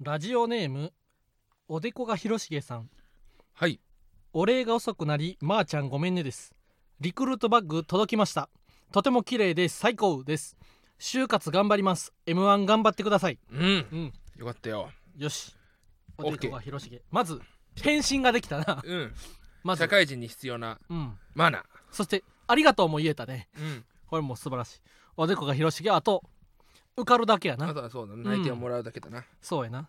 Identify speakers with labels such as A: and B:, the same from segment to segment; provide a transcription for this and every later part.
A: ラジオネームおでこが広重さん。
B: はい。
A: お礼が遅くなりまー、ちゃんごめんねです。リクルートバッグ届きました。とても綺麗で最高です。就活頑張ります。M1 頑張ってください。
B: うん。
A: うん。
B: よかったよ。
A: よし。おでこが広重まず返信ができたな。
B: うん。
A: まず。
B: 社会人に必要な
A: うん。
B: マナ
A: そしてありがとうも言えたね。
B: ーうん。
A: これも素晴らしい。おでこが広重あと受かるだけや
B: あ
A: な
B: とはそうだ内定をもらうだけだな。
A: そうやな。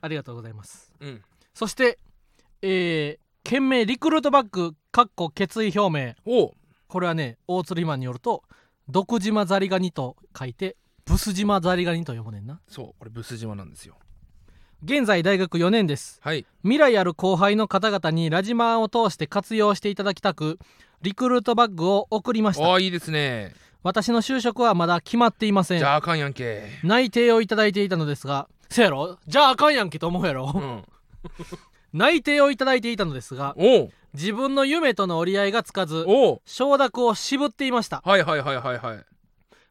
A: ありがとうございます。
B: うん。
A: そしてえー、件名リクルートバッグかっこ決意表明。
B: おう。
A: これはね大釣りマンによると毒島ザリガニと書いてブス島ザリガニと読むねんな。
B: そうこれブス島なんですよ。
A: 現在大学4年です。
B: はい。
A: 未来ある後輩の方々にラジマンを通して活用していただきたくリクルートバッグを送りました。
B: ああいいですね
A: 私の就職はまだ決まっていません。
B: じゃああかんやんけ。
A: 内定をいただいていたのですがせやろ？じゃああかんやんけと思うやろ、
B: うん。
A: 内定をいただいていたのですが自分の夢との折り合いがつかず承諾を渋っていました。
B: はいはいはいはいはい。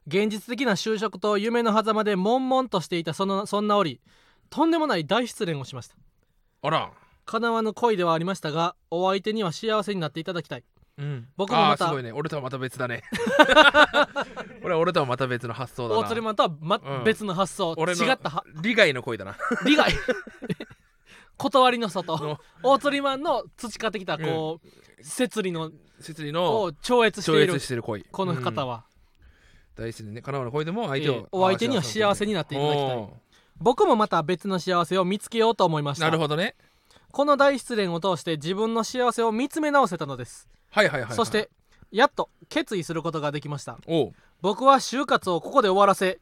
A: 現実的な就職と夢の狭間で悶々としていたそのそんな折とんでもない大失恋をしました。
B: あら。
A: 叶わぬ恋ではありましたがお相手には幸せになっていただきたい
B: うん。
A: 僕もまた
B: すごいね。俺とはまた別だね。俺は俺とはまた別の発想だな。
A: 大釣りマンとは、ま
B: うん
A: 別の発想。
B: 俺の
A: 違った。は
B: 利害の恋だな。
A: 利害。断りの外。
B: の
A: 大釣りマンの培ってきたこう、摂理の
B: 設理の
A: を超越して
B: 超
A: いる
B: 越してる恋。
A: この方
B: は、
A: は、
B: うん。大好きでね叶わぬ恋でも相手を、
A: えーお相手には幸せになっていただきたい。
B: お
A: 僕もまた別の幸せを見つけようと思いまし
B: ー
A: た。
B: なるほどね。
A: この大失恋を通して自分の幸せを見つめ直せたのです、
B: はいはいはい、はい、
A: そしてやっと決意することができました。僕は就活をここで終わらせ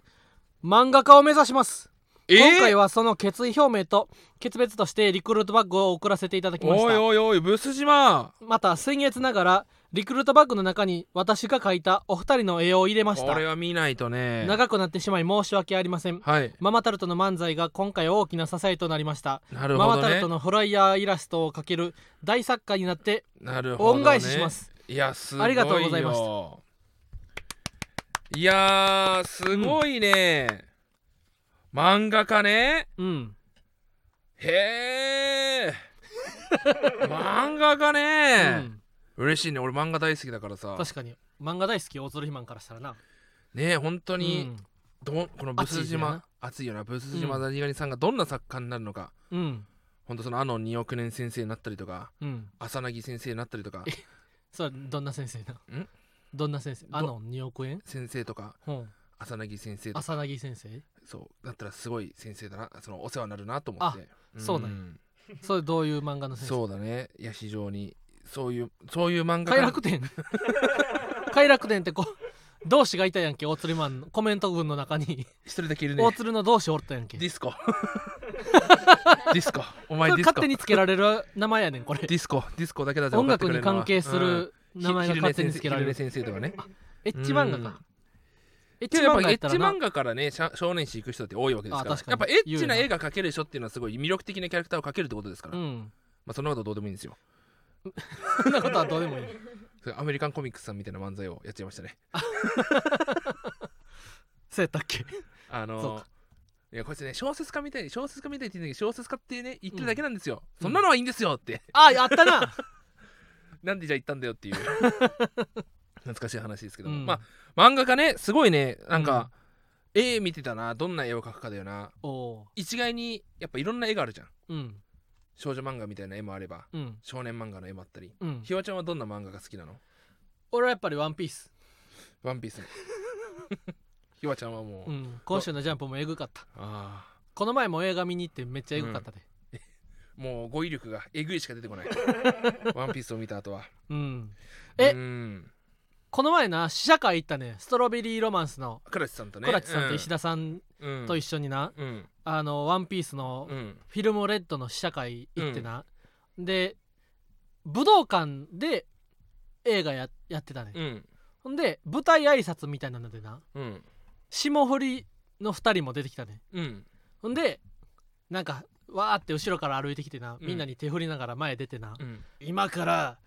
A: 漫画家を目指します、
B: えー、
A: 今回はその決意表明と決別としてリクルートバッグを送らせていただきまし
B: おい
A: た
B: おいおいブス島。
A: また先月ながらリクルートバッグの中に私が描いたお二人の絵を入れました。
B: これは見ないとね。
A: 長くなってしまい申し訳ありません。
B: はい。
A: ママタルトの漫才が今回大きな支えとなりました。
B: なるほどね。
A: ママタルトのフライヤーイラストを描ける大作家になって
B: なるほど、ね、
A: 恩返しします。
B: いやすごいよ。
A: ありがとうございまし
B: いやーすごいね、漫画家ね。
A: うん。
B: へえ 漫画家ね、
A: うん
B: 嬉しいね。俺漫画大好きだからさ。
A: 確かに。漫画大好き大鶴ひまんからしたらな。
B: ね本当
A: う
B: に、
A: ん。
B: どこのブス島
A: な
B: 熱いよな。ブス島
A: うん。
B: ザニガニさんがどんな作家になるのか、
A: うん。
B: ほんとそのあの2億年先生になったりとか
A: うん。
B: 浅葱先生になったりとか。
A: それどんな先生なん？どんな先生？あの2億円？
B: 先生とか
A: うん。
B: 浅葱先生とか。
A: 浅葱先生？
B: そう。だったらすごい先生だな。そのお世話になるなと思って。
A: そうなん。それどういう漫画の先生？
B: そうだね。いや非常にそういうそういう漫画
A: 快楽天 快楽天ってこう同志がいたやんけ大鶴ひまんの。コメント文の中に。
B: 一人だけいるね。
A: 大鶴の同志おったやんけ。
B: ディスコ。ディスコ。お前ディスコ。
A: 勝手につけられる名前やねんこれ。
B: ディスコ。ディスコだけだぜ
A: 音楽に関係す
B: うん。
A: る名前が勝手につけられる。
B: 先生とかね。
A: エッチ漫画か。エッチ漫画
B: エッチ漫画からね少年誌行く人って多いわけですから。やっぱエッチな絵が描ける人っていうのはすごい魅力的なキャラクターを描けるってことですから、ま
A: うん。
B: あそんなことはどうでもいいんですよ
A: そんなことはどうでもいい。
B: それアメリカンコミックスさんみたいな漫才をやっちゃいましたね。
A: そうやったっけ？
B: あの
A: そうか。
B: いやこいつね小説家みたいに小説家みたいって言うんだけど小説家ってね言ってるだけなんですよ、そんなのはいいんですよって、
A: ああったな。
B: なんでじゃあ言ったんだよっていう。懐かしい話ですけども、
A: うん。
B: まあ漫画家ねすごいねなんか、絵見てたなどんな絵を描くかだよな。一概にやっぱいろんな絵があるじゃん。
A: ーうん
B: 少女漫画みたいな絵もあれば
A: うん。
B: 少年漫画の絵もあったり。
A: うん。
B: ひわちゃんはどんな漫画が好きなの？
A: 俺はやっぱりワンピース。
B: ワンピース ひわちゃんはもう、
A: うん。今週のジャンプもエグかった。
B: あ
A: この前も映画見に行ってめっちゃエグかったで。
B: あ もう語彙力がえぐいしか出てこない。ワンピースを見た後は。
A: うん。え
B: うん。
A: この前な試写会行ったね。ストロベリーロマンスの。
B: 倉地さんとね。
A: 倉地さんと石田さんと一緒にな。
B: うん。
A: あのワンピースの
B: うん。
A: フィルムレッドの試写会行ってな。で武道館で映画ややってたね。
B: うん。
A: ほんで舞台挨拶みたいなのでな。
B: うん。
A: 霜降りの2人も出てきたね。
B: うん
A: ほん。でなんかわーって後ろから歩いてきてな。
B: うん。
A: みんなに手振りながら前出てな、
B: うん。
A: 今から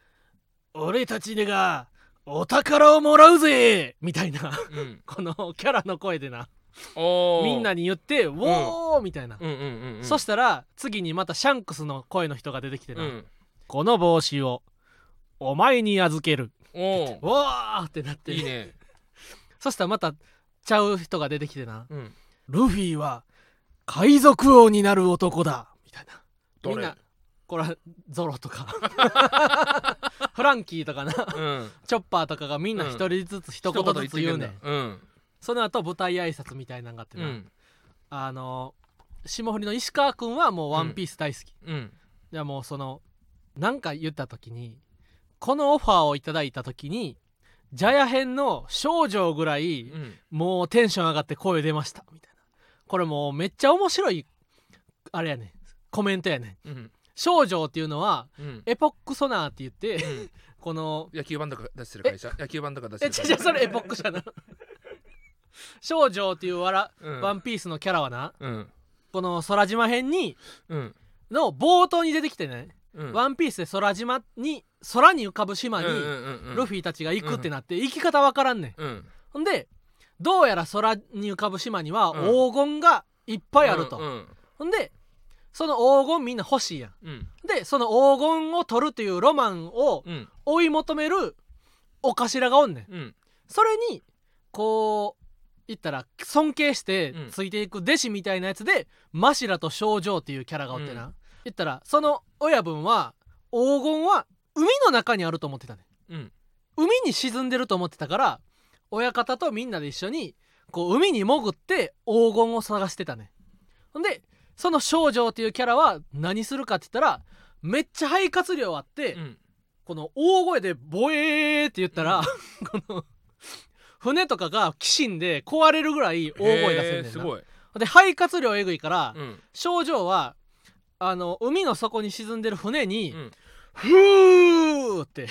A: 俺たちがお宝をもらうぜみたいな。
B: うん。
A: このキャラの声でなみんなに言って「ウォー!」みたいな、
B: うんうんうんうん。
A: そしたら次にまたシャンクスの声の人が出てきてな「
B: うん。
A: この帽子をお前に預ける。
B: お」
A: うわーってなって。
B: ーいいね。
A: そしたらまたちゃう人が出てきてな。
B: うん「
A: ルフィは海賊王になる男だ」みたいな。みんなこれはゾロとか。フランキーとかな。
B: うん。
A: チョッパーとかがみんな一人ずつ一言ずつ言うね
B: うん
A: その後舞台挨拶みたいなのがあってな、
B: うん。
A: あの霜降りの石川君はもう「ワンピース大好き、
B: うん。
A: いやもうそのなんか言った時にこのオファーをいただいた時にジャヤ編の少女ぐらい
B: うん。
A: もうテンション上がって声出ました。みたいな。これもうめっちゃ面白いあれやねん。コメントやねん。
B: うん。
A: 少女っていうのは
B: うん。
A: エポックソナーって言って
B: うん。
A: この
B: 野球版とか出してる会社？野球版とか出して
A: え違う違う
B: る会社
A: それエポックじゃな少女っていうわら、
B: うん。
A: ワンピースのキャラはな
B: うん。
A: この空島編に
B: うん。
A: の冒頭に出てきてね、
B: うん。
A: ワンピースで空島に空に浮かぶ島に
B: うんうんうんうん。
A: ルフィたちが行くってなって行き方わからんねん。
B: うん。
A: ほんでどうやら空に浮かぶ島には
B: うん。
A: 黄金がいっぱいあると、
B: うん。
A: ほんでその黄金みんな欲しいやん。
B: うん。
A: でその黄金を取るっていうロマンを
B: うん。
A: 追い求めるお頭がおんねん。
B: うん。
A: それにこう言ったら尊敬して
B: うん。
A: ついていく弟子みたいなやつで、マシラと少女っていうキャラがおってな、言ったらその親分は黄金は海の中にあると思ってたね。
B: うん。
A: 海に沈んでると思ってたから親方とみんなで一緒にこう海に潜って黄金を探してたね。ほんでその少女っていうキャラは何するかって言ったらめっちゃ肺活量あって、
B: うん。
A: この大声で「ボエー」って言ったら、この船とかが鬼神で壊れるぐらい大声出せんねん
B: すごい。
A: で肺活量えぐいから、
B: うん。
A: 症状はあの海の底に沈んでる船に、
B: うん。
A: ふーって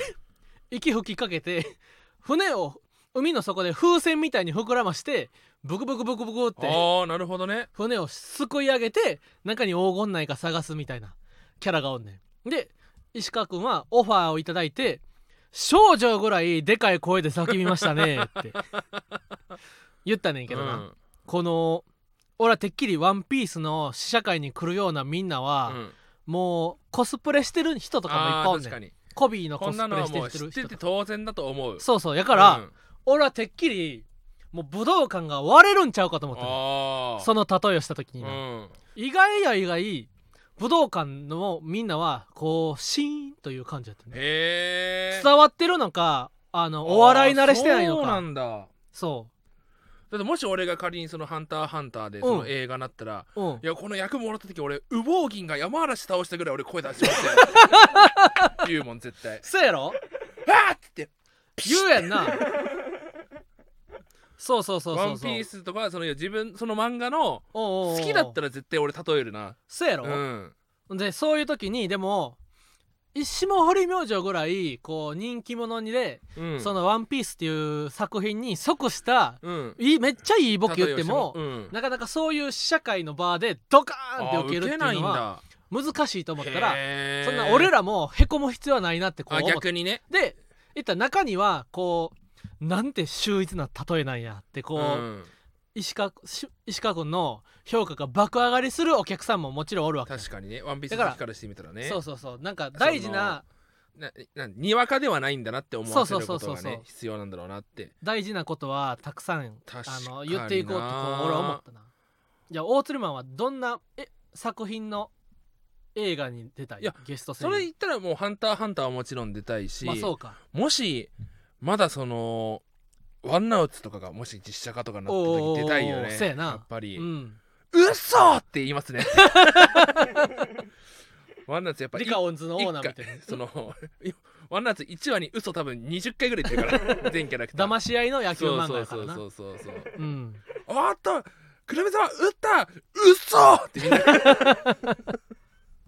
A: 息吹きかけて船を海の底で風船みたいに膨らましてブクブクブクブクって
B: ああなるほどね。
A: 船をすくい上げて中に黄金ないか探すみたいなキャラがおんねん。で石川君はオファーをいただいて少女ぐらいでかい声で叫びましたねって。言ったねんけどな、
B: うん。
A: この俺はてっきり「ワンピースの試写会に来るようなみんなは、
B: うん。
A: もうコスプレしてる人とかもいっぱいおんねん。コビーの
B: こ
A: コスプレしてる人とか。
B: 知ってて当然だと思う。
A: そうそう。やから、
B: うん。
A: 俺はてっきりもう武道館が割れるんちゃうかと思ったの
B: ああ
A: その例えをした時に意外や意外武道館のみんなはこうシーンという感じだったね。
B: へえ
A: 伝わってるのかあのお笑い慣れしてないの
B: そうな
A: か
B: んだ。
A: そ
B: だってもし俺が仮にその「ハンターハンター」でその映画なったら、
A: ううん。
B: いやこの役もらった時俺羽毛銀が山嵐倒したぐらい俺声出しましたよ言うもん絶対。
A: そうやろ？
B: あーって。
A: 言うやんな そうそうそう
B: ワンピ
A: そう。そう
B: ースとかその自分その漫画の好きだったら絶対俺例えるな。
A: そうやろ、
B: うん。
A: でそういう時にでも霜降り明星ぐらいこう人気者にで、
B: うん。
A: その「ワンピースっていう作品に即した
B: うん。
A: いいめっちゃいいボケ言っても、
B: うん。
A: なかなかそういう試写会の場でドカーンって
B: あ
A: 受けるっていうのは
B: だ
A: 難しいと思ったらそんな俺らもへこむ必要はないなってこう
B: あ
A: 思って。
B: 逆にね。
A: で言ったら中にはこうなんて秀逸な例えなんやってこう、
B: うん。
A: 石川し石川君の評価が爆上がりするお客さんももちろんおるわけ。
B: 確かにね。ワンピース
A: だから
B: 好きからしてみたらね。
A: そうそうそう。なんか大事な
B: ななにわかではないんだなって思わせることがね必要なんだろうなって。
A: 大事なことはたくさんあの言っていこうってこう俺は思ったな。じゃあ大鶴マンはどんなえ作品の映画に出たい？
B: いや
A: ゲスト声
B: それ
A: 優
B: 言ったらもう「ハンターハンター」はもちろん出たいし、
A: まあそうか。
B: もしまだそのワンナウツとかがもし実写化とかになった時出たいよね。
A: そうやな。
B: っぱり、
A: うん。
B: うっそーって言いますね。ワンナウツやっぱり
A: リカオンズのオーナーみたいな。
B: その ワンナウツ1話に嘘多分20回ぐらい言ってるから 全キャラクター。
A: 騙し合いの野球
B: そう
A: 漫画
B: そうそう
A: やからな。
B: そうそうそう
A: うん。
B: あったくるみさん打ったうっそーってみんな。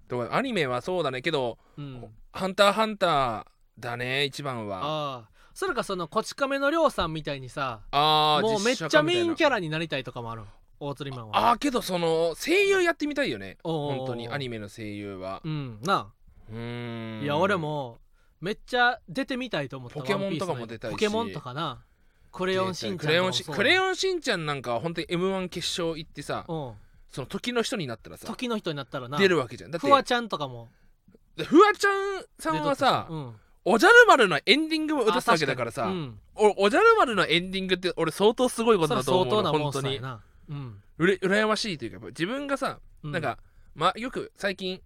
B: とかアニメはそうだねけど
A: うん「
B: ハンターハンター」だね一番は
A: それかそのこち亀のりょうさんみたいにさ
B: あー
A: もうめっちゃメインキャ
B: ラ
A: ラになりたいとかもある。大釣りマンは。
B: あーけどその声優やってみたいよね。
A: おうおうおう。
B: 本当にアニメの声優は。
A: うんな
B: うーん。
A: いや俺もめっちゃ出てみたいと思った。
B: ポケモンとか
A: ワンピースの
B: も出たいし
A: ポケモンとかな。クレヨンしんちゃん
B: クレヨンしクレヨンしんちゃんなんかは本当に m 1決勝行ってさ
A: うん。
B: その時の人になったらさ
A: 時の人になったらな。
B: 出るわけじゃん。だって
A: フワちゃんとかも。
B: でフワちゃんさんはさ
A: 出とったし。うん
B: おじゃる丸のエンディングも歌ってたわけだからさ。
A: うん。
B: おおじゃる丸のエンディングって俺相当すごいことだと思うの本当に。
A: うん。
B: うれ羨ましいというか自分がさ
A: う
B: なんか、まあよく最近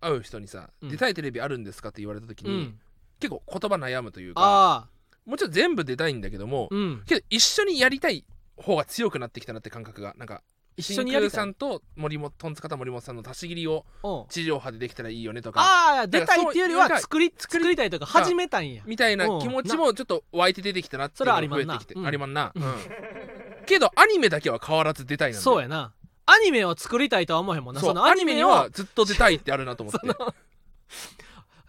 B: 会う人にさ、
A: うん。
B: 出たいテレビあるんですかって言われた時に、
A: うん。
B: 結構言葉悩むというかもちろん全部出たいんだけども、
A: うん。
B: けど一緒にやりたい方が強くなってきたなって感覚がなんか
A: 一緒にやりたい。
B: 真空さんと森本トンツカタン森本さんの足し切りを
A: うん
B: 地上波でできたらいいよねとか。
A: ああ出たいっていうよりは作り作りたいとか始めたんや。
B: みたいな気持ちもちょっと湧いて出てきたなっていうのが増えてきて。ありまんな、
A: うん。
B: うん。けどアニメだけは変わらず出たいな
A: そうやな。アニメを作りたいとは思えへんもんな。
B: そ
A: の
B: アニメにはずっと出たいってあるなと思って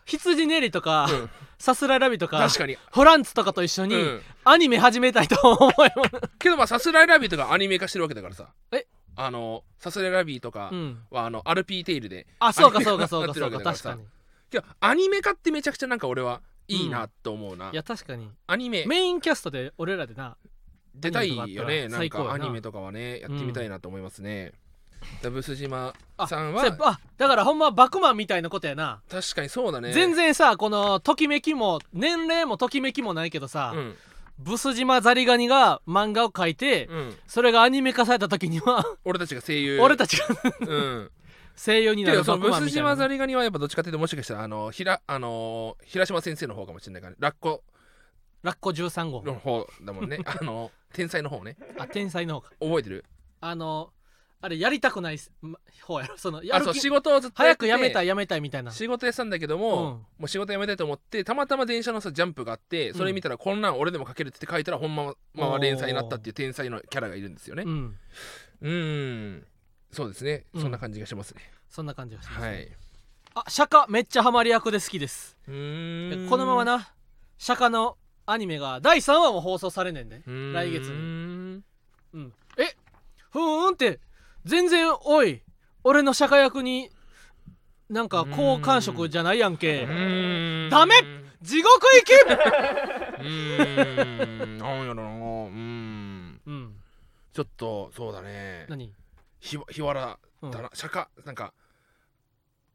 A: 羊ねりとか、
B: うん。
A: さすらいラビとか
B: 確かに、
A: フランツとかと一緒に
B: うん、
A: アニメ始めたいと思えもん
B: けどまあさすらいラビーとかアニメ化してるわけだからさ。
A: え？
B: あのさすらいラビーとか
A: うん。
B: はあの RP テイルで
A: あそうかそうかそうかそうか確かに。
B: けどアニメ化ってめちゃくちゃなんか俺はいいなと思うな、
A: いや確かに。
B: アニメ。
A: メインキャストで俺らでな
B: 出たいよね。なんかアニメとかはねやってみたいなと思いますね、ダブス島
A: あ
B: さんは
A: あだからほんまバクマンみたいなことやな、
B: 確かにそうだね。
A: 全然さこのときめきも年齢もときめきもないけどさ、
B: うん。
A: ブス島ザリガニが漫画を描いて、
B: うん。
A: それがアニメ化された時には
B: 俺たちが声優。
A: 俺たちが
B: うん。
A: 声優になる
B: そのブス島ザリガニはやっぱどっちかっていうともしかしたらあのひらあの平島先生の方かもしれないからねラッコ。
A: ラッコ13号。
B: の方だもんね。あの天才の方ね。
A: あ天才の方か。
B: 覚えてる？
A: あのあれやりたくないま方やろ。そのや
B: あそう仕事をずっと
A: 早くやめた
B: い
A: いやめたいみたいな。
B: 仕事やってたんだけども、
A: うん。
B: もう仕事辞めたいと思ってたまたま電車のさジャンプがあってそれ見たらこんなん俺でも書けるって書いたらほんままま連載になったっていう天才のキャラがいるんですよね。
A: うん。
B: うーん。そうですね。
A: うん。
B: そんな感じがしますね、
A: そんな感じがします、ね。
B: はい。
A: あ釈迦めっちゃハマり役で好きです。
B: うーん。
A: このままな。釈迦のアニメが第3話も放送されねんで。来月に。うん。えふーんって全然おい俺の釈迦役になんか好感触じゃないやん
B: う
A: けダメ！地獄行き！
B: うーん。なんやろな。うーん。
A: うん。
B: ちょっとそうだね。
A: 何？
B: ひ日原
A: うん。
B: だな。釈迦なんか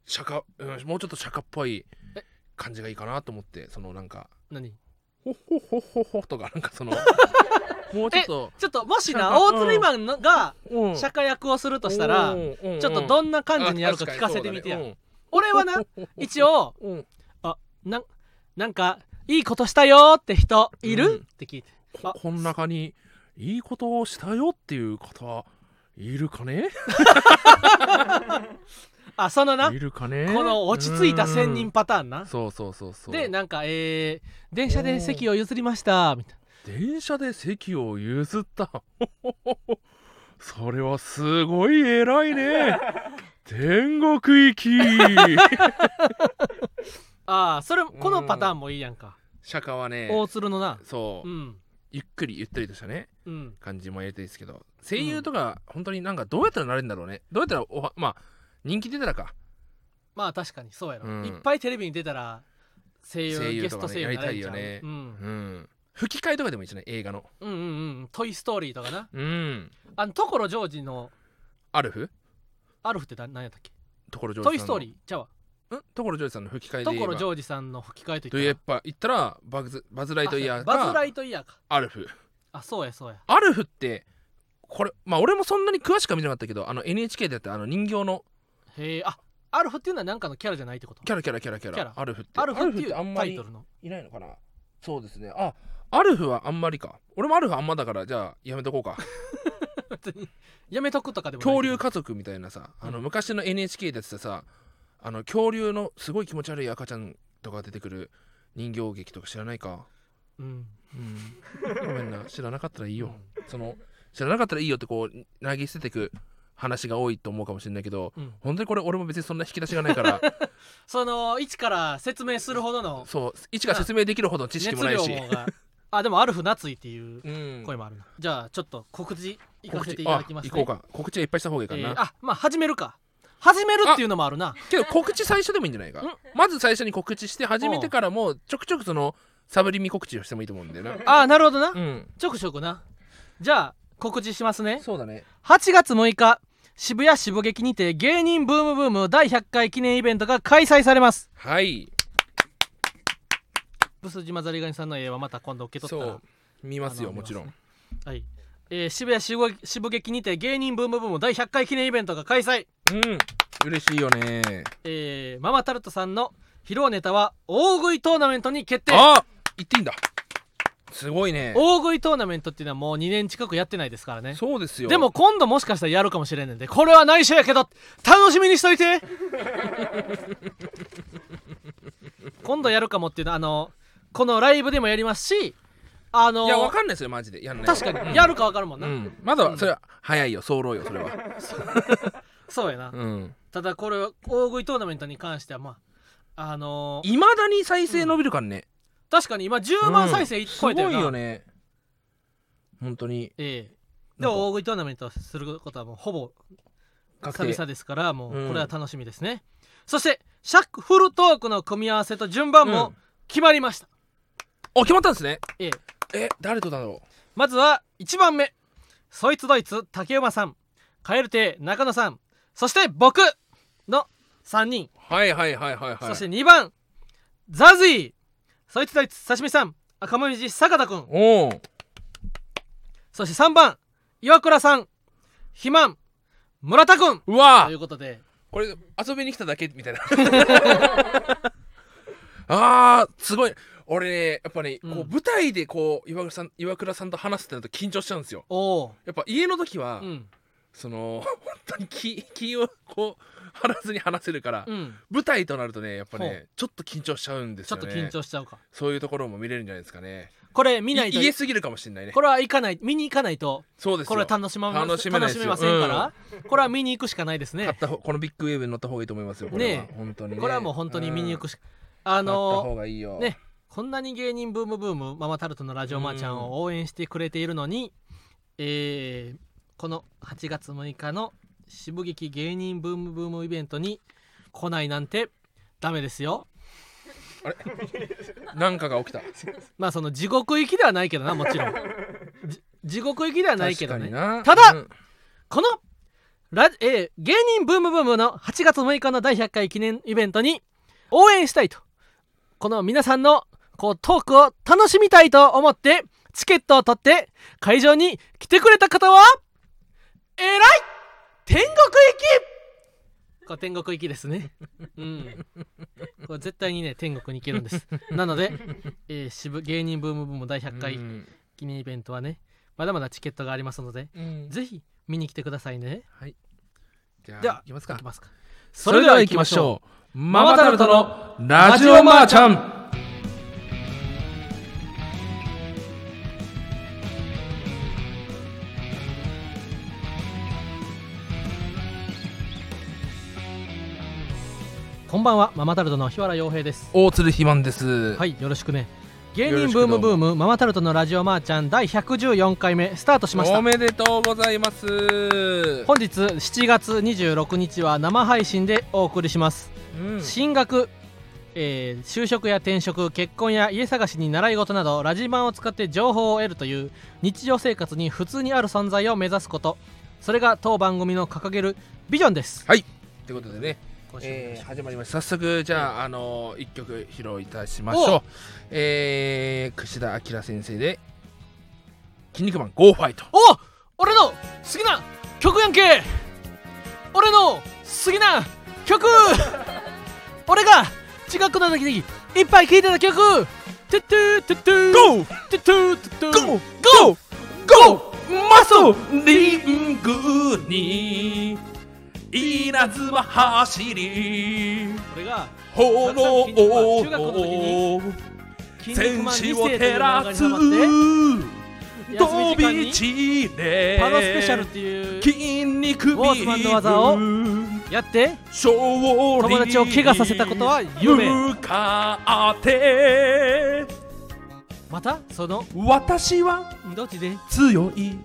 B: 釈迦、うん、もうちょっと釈迦っぽい
A: え？
B: 感じがいいかなと思ってそのなんか
A: 何？
B: ほっほっほっほっほとかなんかその もうちょっと。
A: ちょっともしな大釣りマンのが
B: うん。
A: 釈迦役をするとしたらちょっとどんな感じにやるか
B: あ
A: 聞かせてみてや。俺はな 一応
B: うん。うん
A: なんなんかいいことしたよって人いる、
B: うん。
A: って聞いて。あ。
B: ここの中にいいことをしたよっていう方はいるかね？
A: あそのない
B: るかね？
A: この落ち着いた仙人パターン
B: うん。
A: な
B: そうそうそうそう。
A: でなんかえー、電車で席を譲りましたみたい
B: 電車で席を譲った。それはすごい偉いね。天国行き。
A: な ああそれこのパターンもいいやんか。
B: 釈迦はね
A: 大鶴のな。
B: そう。う、
A: ん。
B: ゆっくりゆったりとしたね。
A: うん。
B: 感じもやりたいですけど。声優とか本当になんかどうやったらなれるんだろうね。どうやったらおはまあ人気出たらか。
A: まあ確かにそうやろ、
B: うん。
A: いっぱいテレビに出たら声優
B: 声優
A: ゲスト声優になれるんちゃう
B: やりたいよね。
A: うん。
B: うん吹き替えとかでもいいじゃない映画の。
A: うんうんうん「トイ・ストーリー」とかな。
B: うん。
A: あの所ジョージの
B: アルフ？
A: アルフって何やったっけ？
B: 所ジョージさんの。
A: トイ・ストーリー？じゃあ
B: うん？所ジョージさんの吹き替えで言えば。
A: 所ジョージさんの吹き替えと
B: と
A: 言っ
B: やったぱ言ったらバズバズ・ライトイヤーか
A: バズ・ライトイヤーか。
B: アルフ。
A: あそうやそうや。
B: アルフってこれまあ俺もそんなに詳しくは見なかったけどあの NHK でやったあの人形の。
A: へえあアルフっていうのは何かのキャラじゃないってこと？
B: キャラキャラキャラキャラ。
A: キャラ。
B: アルフって。
A: アルフっていう
B: あんまり
A: タイトルの。
B: いないのかな？そうですね。あアルフはあんまりか。俺もアルフあんまだからじゃあやめとこうか。
A: 別 にやめとくとかでもない
B: 恐竜家族みたいなさあの
A: うん。
B: 昔の NHK でやってたさあの恐竜のすごい気持ち悪い赤ちゃんとか出てくる人形劇とか知らないか？
A: うん。
B: うん。ごめんな。知らなかったらいいよ。
A: うん。
B: その知らなかったらいいよってこう投げ捨ててく話が多いと思うかもしれないけど
A: うん。
B: 本当にこれ俺も別にそんな引き出しがないから。
A: その一から説明するほどの
B: そう一から説明できるほどの知識
A: 熱
B: もないし。
A: あでもアルフ夏いっていう
B: うん。
A: 声もあるな、じゃあちょっと告知行か
B: 告知
A: せていただきますね。
B: あ行こうか。告知はいっぱいした方がいいからな、
A: えーあまあ始めるか。始めるっていうのもあるな。
B: けど告知最初でもいいんじゃないか。
A: ん。
B: まず最初に告知して始めてからもちょくちょくそのサブリミ告知をしてもいいと思うんだよな。
A: ああなるほどな。
B: うん。
A: ちょくちょくな。じゃあ告知しますね。
B: そうだね。
A: 8月6日渋谷渋劇にて芸人ブームブーム第100回記念イベントが開催されます。
B: はい。
A: ブス島ザリガニさんの絵はまた今度受け取ったら。
B: そう。見ますよもちろん。
A: はい、えー渋谷渋渋劇にて芸人ブームブーム第100回記念イベントが開催、
B: うん。嬉しいよね。
A: えーママタルトさんの披露ネタは大食いトーナメントに決定。
B: あ言っていいんだすごいね。
A: 大食いトーナメントっていうのはもう2年近くやってないですからね。
B: そうですよ。
A: でも今度もしかしたらやるかもしれんねんでこれは内緒やけど楽しみにしといて。今度やるかもっていうのはあのこのライブでもやりますしあの
B: いやわかんないですよマジで。やんない。
A: 確かに。やるかわかるもんな、
B: うん。まだそれは早いよ。早漏よそれは。
A: そうやな、
B: うん。
A: ただこれは大食いトーナメントに関してはまああのー
B: いまだに再生伸びるからね
A: 確かに今10万再生
B: うん。す
A: 超えてるな、
B: ごいよね。本当に。
A: ええ。でも大食いトーナメントすることはもうほぼ久々ですからもう
B: うん
A: これは楽しみですね、そしてシャッフルトークの組み合わせと順番も
B: うん。
A: 決まりました、
B: あ決まったんですね。
A: ええ。
B: え誰とだろ
A: まずは1番目。そいつドイツ竹馬さん。蛙亭中野さん。そして僕の3人、
B: うはいはいはいはいはい。
A: そして2番。ザズィそいつドイツ刺身さん赤もみじ坂田くん。
B: おお
A: そして3番岩倉さん肥満村田くん。
B: うわ。
A: ということで。
B: これ遊びに来ただけみたいな。あーすごい。俺ねやっぱね、
A: うん。
B: こう舞台でこう岩倉さん岩倉さんと話すってなると緊張しちゃうんですよ。
A: おお
B: やっぱ家の時は、
A: うん
B: その本当に気気をこう張らずに話せるから、
A: うん。
B: 舞台となるとねやっぱねちょっと緊張しちゃうんですよね。
A: ちょっと緊張しちゃうか。
B: そういうところも見れるんじゃないですかね。
A: これ見ないと
B: い言えすぎるかもしれないね。
A: これは行かない見に行かないと
B: そうですよ。
A: これは楽しま
B: 楽しめないです
A: しめませんから、これは見に行くしかないですね。
B: 買った方このビッグウェーブに乗った方がいいと思いますよこれは、
A: ねえ。
B: 本当にね。
A: これはもう本当に見に行く
B: し
A: しかあ
B: った
A: の
B: 方がいいよ。
A: ねこんなに芸人ブームブームママタルトのラジオマーちゃんを応援してくれているのに、えーこの8月6日の渋劇芸人ブームブームイベントに来ないなんてダメですよ。
B: なんかが起きた。
A: まあその地獄行きではないけどなもちろん。じ地獄行きではないけどね。
B: 確かにな。
A: ただ
B: うん。
A: このラ、えー芸人ブームブームの8月6日の第100回記念イベントに応援したいとこの皆さんのこうトークを楽しみたいと思ってチケットを取って会場に来てくれた方はえらい天国行き。これ天国行きですね。うん。これ絶対にね天国に行けるんです。なので、えー渋芸人ブームブーム第100回
B: うん。
A: 記念イベントはねまだまだチケットがありますので
B: うん。
A: ぜひ見に来てくださいね。
B: じゃあ
A: では
B: 行きますか。
A: 行きますか。
B: それでは行きましょう。ママタルトのラジオマーちゃん
A: こんばんはママタルトの日原洋平です。
B: 大鶴ひまんです。
A: はいよろしくね。芸人ブームブームママタルトのラジオマーちゃん第114回目スタートしました。
B: おめでとうございます。
A: 本日7月26日は生配信でお送りします、
B: うん。
A: 進学えー就職や転職結婚や家探しに習い事などラジマンを使って情報を得るという日常生活に普通にある存在を目指すこと。それが当番組の掲げるビジョンです。
B: とい。うことでね、えー始まりました。早速じゃあ、あのー、一曲披露いたしましょう。えー、櫛田明先生で「筋肉マン GO ファイト
A: お俺の好きな曲やんけ。俺の好きな曲。俺が中学の時にいっぱい聴いてた曲。トゥトゥトゥトゥ。
B: GO!
A: トゥトゥトゥトゥ。
B: GO! GO! GO! マソリングに稲妻走り。
A: 俺が
B: 炎を
A: 筋
B: 戦士を照らす飛び散れ
A: パロスペシャルっていう
B: 筋肉ビ
A: ーズマンの技をやって
B: 友
A: 友達を怪我させたことは夢
B: 向かって
A: またその
B: 私は
A: どっちで？
B: 強い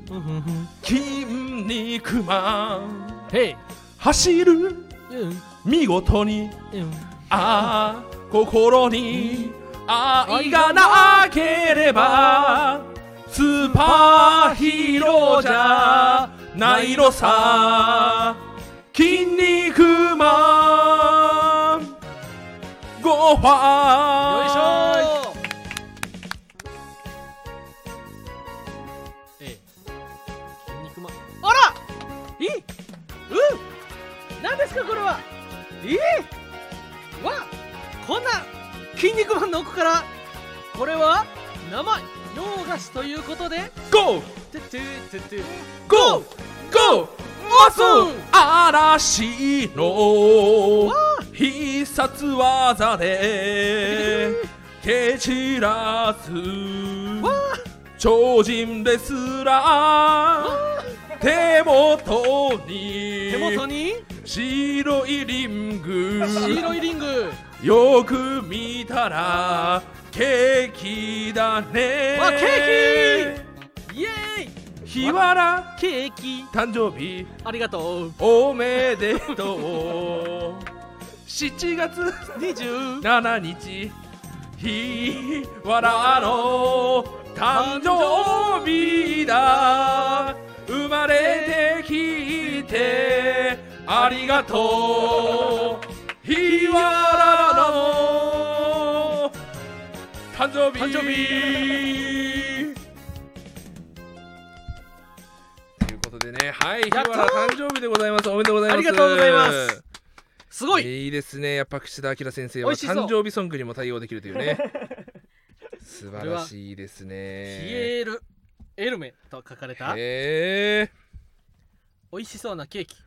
B: 筋肉マン走る
A: うん
B: 見事に
A: うん
B: ああ心に愛がなければスーパーヒーローじゃないのさ筋肉マンご飯
A: よいしょ何ですかこれは？ええわこんな筋肉マンの奥からこれは生洋菓子ということで
B: ゴー！
A: てっててって
B: ゴー！ゴー！マス嵐の。必殺技で蹴散らす。超人レスラー手元に。
A: 手元に？
B: 白いリング。
A: 白いリング。
B: よく見たらケーキだね。
A: わケーキ！イエーイ！
B: 日原
A: ケーキ。
B: 誕生日。
A: ありがとう。
B: おめでとう。7月。
A: 20
B: 7日。日原の。誕生日だ。生まれてきてありがとう。日原の誕生日。
A: 誕生日。
B: ということでね。はい日
A: やったー。
B: 原誕生日でございます。おめでとうございます。
A: ありがとうございます。すごい。
B: いいですね。やっぱ櫛田明先生は誕生日ソングにも対応できるというね。素晴らしいです
A: ピ
B: ね
A: エール・エルメと書かれた
B: へえ
A: 美味しそうなケーキ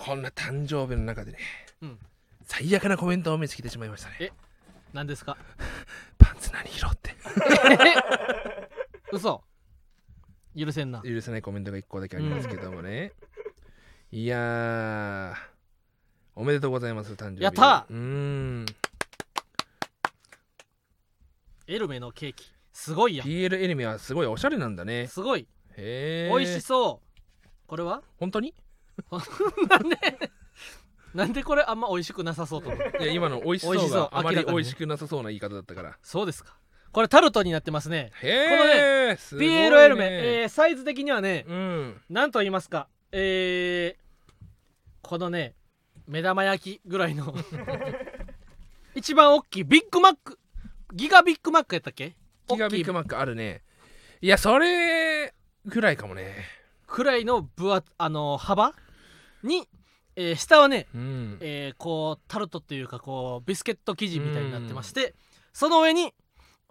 B: こんな誕生日の中でね、
A: うん。
B: 最悪なコメントを見つけてしまいましたね。
A: え何ですか？
B: パンツ何色って。
A: 嘘。許せんな。
B: 許せないコメントが1個だけありますけどもね、いやーおめでとうございます誕生日。
A: やった
B: うーん。
A: エルメのケーキ。すごいやん。
B: PL エニメはすごいおしゃれなんだね。
A: すごい。
B: へえ
A: 美味しそう。これは？
B: 本当に？
A: なんでなんでこれあんま美味しくなさそうと思う
B: いや今の美味しそうがあまり美味しくなさそうな言い方だったから。
A: そうですか。これタルトになってますね。
B: へえ、すごいね。
A: PL エルメ、えーサイズ的にはね
B: うん。
A: なんと言いますかえー、このね目玉焼きぐらいの。一番大きいビッグマック。ギガビッグマックやったっけ？
B: ギガビッグ
A: マッ
B: クあるね。いやそれぐらいかもね。
A: クくらいの分厚あの幅？に、えー下はね、
B: うん。
A: えーこうタルトっていうかこうビスケット生地みたいになってましてその上に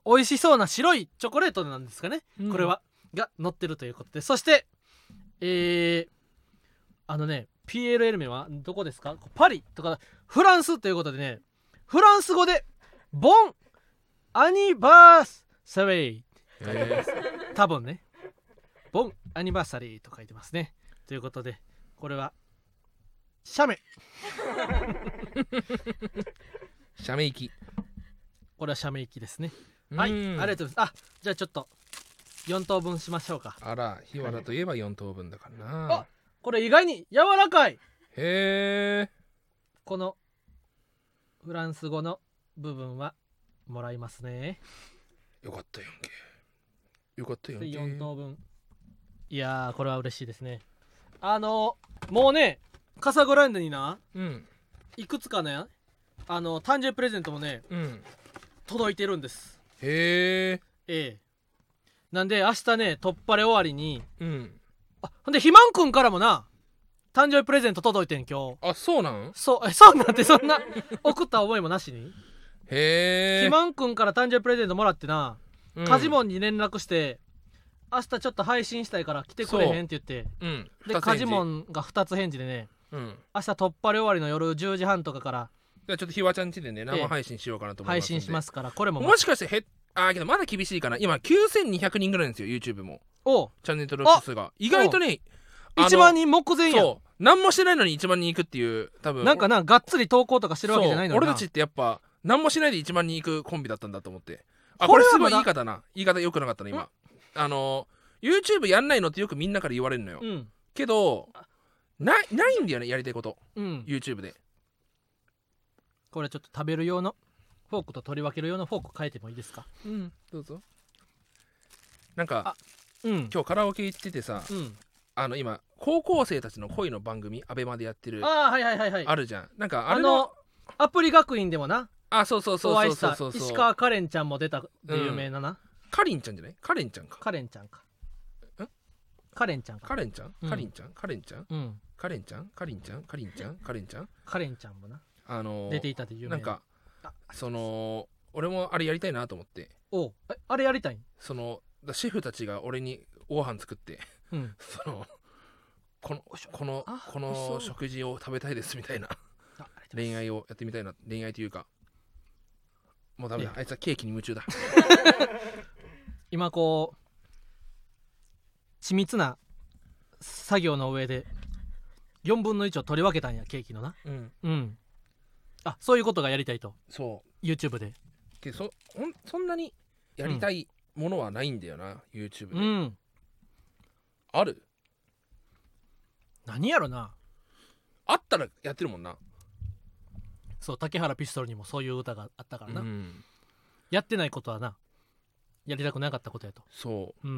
A: 美味しそうな白いチョコレートなんですかね、
B: うん。
A: これはが乗ってるということで。そしてえー、あのね PLL 名はどこですか？パリとかフランスということでねフランス語でボンアニバーサリー。
B: へ
A: 多分ね。ボンアニバーサリーと書いてますね。ということでこれは写メ。
B: ーシャメ 行き
A: これは写メ行きですね。はいありがとうございます。あじゃあちょっと4等分しましょうか。
B: あら日原といえば4等分だから
A: あ
B: な
A: これ意外に柔らかい。
B: へえ。
A: このフランス語の部分はもらいますね。
B: よかったやんけ。よかったやん
A: で
B: け
A: 4等分。いやーこれは嬉しいですね。あのもうねカサグランデにな
B: うん。
A: いくつかねあの誕生日プレゼントもね
B: うん。
A: 届いてるんです。
B: へえ
A: ええ。なんで明日ね突破れ終わりに
B: うん。
A: あほんで肥満くんからもな誕生日プレゼント届いてん今日。
B: あそうなん？
A: そうえそうなんてそんな 送った覚えもなしに？
B: へえ
A: 肥満くんから誕生日プレゼントもらってなカジモンに連絡して明日ちょっと配信したいから来てくれへんって言って
B: う。ん。
A: でカジモ
B: ン
A: ンが2つ返事でね
B: うん。
A: 明日突破れ終わりの夜10時半とかから。
B: じゃあちょっとひわちゃんちでね生配信しようかなと思いますんで。
A: 配信しますからこれも。
B: もしかしてへあーけどまだ厳しいかな。今9200人ぐらいなんですよ YouTube も。
A: お
B: チャンネル登録者数が。意外とねあの
A: 1万人目前や
B: そう。何もしてないのに1万人いくっていう多分。
A: なんかながっつり投稿とかしてるわけじゃないのにな。
B: そう。俺たちってやっぱ何もしないで1万人いくコンビだったんだと思って。あこれすごい言い方な。言い方良くなかったな今。あの YouTube やんないのってよくみんなから言われるのよ、
A: うん。
B: けどないないんだよねやりたいこと。
A: うん。
B: YouTube で。
A: これちょっと食べる用のフォークと取り分ける用のフォーク変えてもいいですか？
B: うん。どうぞ。なんか
A: うん。
B: 今日カラオケ行っててさ
A: うん。
B: あの今高校生たちの恋の番組アベマでやってるあ
A: ああはいはいはいはい。
B: るじゃん。なんかあ
A: あ
B: れの
A: のアプリ学院でもな。
B: あそうそうそう
A: お会
B: そ
A: いう。した
B: そうそう
A: 石川カレンちゃんも出たで有名なな、
B: カリンちゃんじゃない？カレンちゃんか。
A: カレンちゃんか。
B: ん
A: カレンちゃんか。
B: カレンちゃん？
A: うん。
B: カリンちゃん？カレンちゃん？
A: うん
B: カレンちゃん？カリンちゃん？カリンちゃん？カレンちゃん？
A: カレンちゃんもな。
B: あのー
A: 出ていたで有名
B: なんかその俺もあれやりたいなと思って。
A: おあれやりたいん？
B: そのだシェフたちが俺にご飯作って。
A: うん。
B: そのこのこの
A: あ
B: この食事を食べたいですみたいな。恋愛をやってみたいな。恋愛というか。もうダメだ。
A: い
B: あいつはケーキに夢中だ。
A: 今こう緻密な作業の上で4分の1を取り分けたんやケーキのな。
B: うん。
A: うん。あそういうことがやりたいと。
B: そ
A: YouTube で。
B: うけどそほんそんなにやりたいものはないんだよな、YouTube で、
A: うん。
B: ある？
A: 何やろな。
B: あったらやってるもんな。
A: そう竹原ピストルにもそういう歌があったからな、
B: うん。
A: やってないことはな。やりたくなかったことやと、
B: そ
A: う。ん、
B: う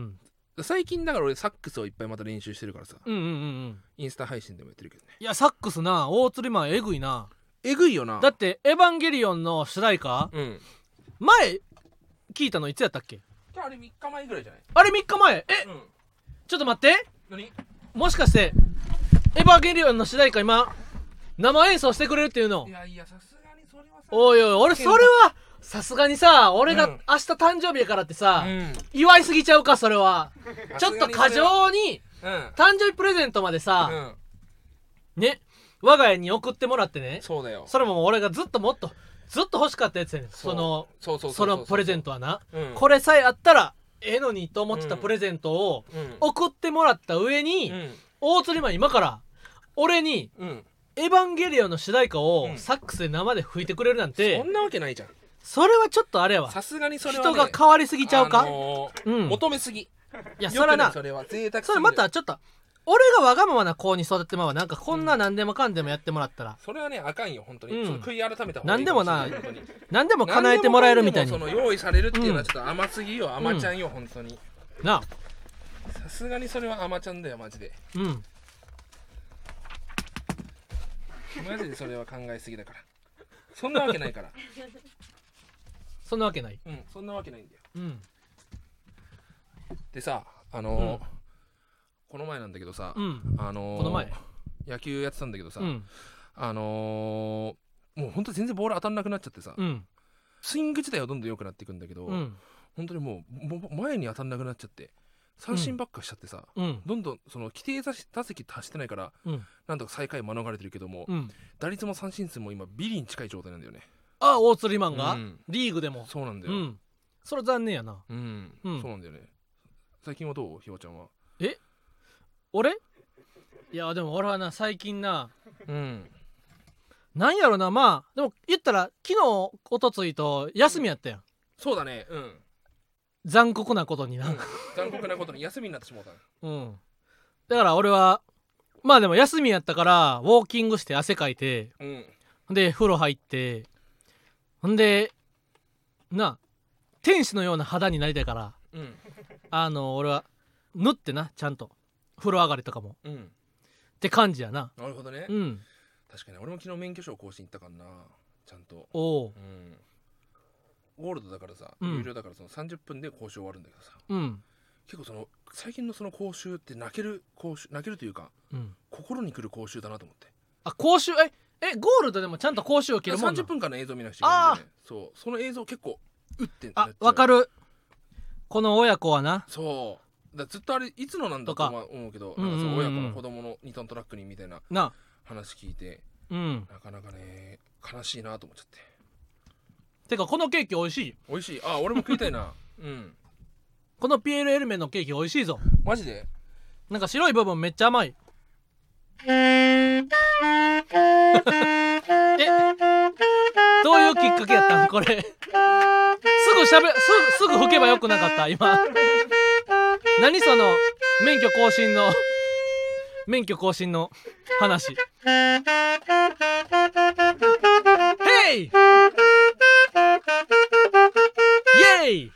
B: 最近だから俺サックスをいっぱいまた練習してるからさ。
A: うんうんうんうん。
B: インスタ配信でもやってるけどね。
A: いやサックスな大釣りマンえぐいな。
B: えぐいよな。
A: だって「エヴァンゲリオン」の主題歌？
B: うん。
A: 前聞いたのいつやったっけ？
B: あれ3日前ぐらいじゃない？
A: あれ3日前？え？
B: うん。
A: ちょっと待って。
B: 何？
A: もしかして「エヴァンゲリオン」の主題歌今生演奏してくれるっていうの？
B: いやいやさすがにそれはさ
A: おいおい俺それはさすがにさ俺が
B: うん。
A: 明日誕生日やからってさ、
B: うん。
A: 祝いすぎちゃうかそれは。ちょっと過剰に
B: うん。
A: 誕生日プレゼントまでさ、
B: うん。
A: ね我が家に送ってもらってね
B: そうだよ。
A: それも俺がずっともっとずっと欲しかったやつやねん。
B: そ
A: の
B: そ
A: のプレゼン
B: ト
A: トはな。
B: うん。
A: これさえあったらええのにと思ってた
B: うん
A: プレゼントを
B: うん。
A: 送ってもらった上に、
B: うん。
A: 大釣りマン今から俺に
B: うん「
A: エヴァンゲリオン」の主題歌を
B: うん。
A: サックスで生で吹いてくれるなんて、
B: そんなわけないじゃん
A: それはちょっとあれやわ。
B: さすがにそれはね
A: 人が変わりすぎちゃうか、
B: あのー
A: うん。
B: 求めすぎ。
A: いやそれはな
B: それは。贅沢すぎる。
A: それまたちょっと俺がわがままな子に育ってまうわ。なんかこんな何でもかんでもやってもらったら、
B: それはねあかんよ本当に、
A: うん。
B: 悔い改めた方がいい
A: なんでもな何でも叶えてもらえるみたいに。
B: その用意されるっていうのはちょっと甘すぎよ、甘ちゃんよ本当に。
A: なあ。
B: さすがにそれは甘ちゃんだよマジで。
A: うん。
B: マジでそれは考えすぎだから。そんなわけないから
A: そんなわけない。
B: うんそんなわけないんだよ。
A: うん。
B: でさあのーこの前なんだけどさ、
A: うん。
B: あのー
A: この前。
B: 野球やってたんだけどさ、
A: うん。
B: あのーもうほんと全然ボール当たんなくなっちゃってさ、
A: うん。
B: スイング自体はどんどん良くなっていくんだけど、
A: うん。
B: 本当にもう前に当たんなくなっちゃって三振ばっかしちゃってさ、
A: うん。
B: どんどんその規定打打席達してないから
A: うん。
B: なんとか最下位免れてるけども、
A: うん。
B: 打率も三振数も今ビリに近い状態なんだよね
A: あ大釣りマンが、
B: うん。
A: リーグでも？
B: そうなんだよ。
A: うん。それ残念やな。
B: うん、
A: うん。
B: そうなんだよね。最近はどう？ひわちゃんは？
A: 俺？いやでも俺はな最近な。
B: うん。
A: なんやろな。まあでも言ったら昨日おとついと休みやったやん。
B: そうだね。うん、
A: 残酷なことにな。
B: うん。残酷なことに休みになってしまうた
A: うん。だから俺はまあでも休みやったからウォーキングして汗かいて
B: うん。
A: で風呂入ってほんでな天使のような肌になりたいから
B: うん。
A: あの俺は縫ってなちゃんと。風呂上がりとかも。
B: うん。
A: って感じやな。
B: なるほどね、
A: うん。
B: 確かに。俺も昨日免許証更新行ったからな。ちゃんと。
A: おお
B: うん。ゴールドだからさ、
A: うん。
B: 有料だからその30分で講習終わるんだけどさ。
A: うん。
B: 結構その最近のその講習って泣ける講習泣けるというか
A: うん。
B: 心にくる講習だなと思って。
A: あ講習ええゴールドでもちゃんと講習を切るもんな
B: 30分間の映像見なくちゃいけないんだよね。そう。その映像結構うって
A: あわか
B: る。
A: るこの親子はな。
B: そう。だからずっとあれいつのなんだと
A: とか。
B: は思うけどなんかそう親子の子供の2トントラックにみたいな
A: な。
B: 話聞いて
A: うん。
B: なかなかね悲しいなと思っちゃって。
A: てかこのケーキ美味しい？
B: 美味しい。あ俺も食いたいな。うん。
A: このピエール・エルメンのケーキ美味しいぞ。
B: マジで？
A: なんか白い部分めっちゃ甘いえどういうきっかけやったん？これ。すぐしゃべすすぐ吹けばよくなかった今。何その免許更新の免許更新の話。ヘイ！
B: イ Yay!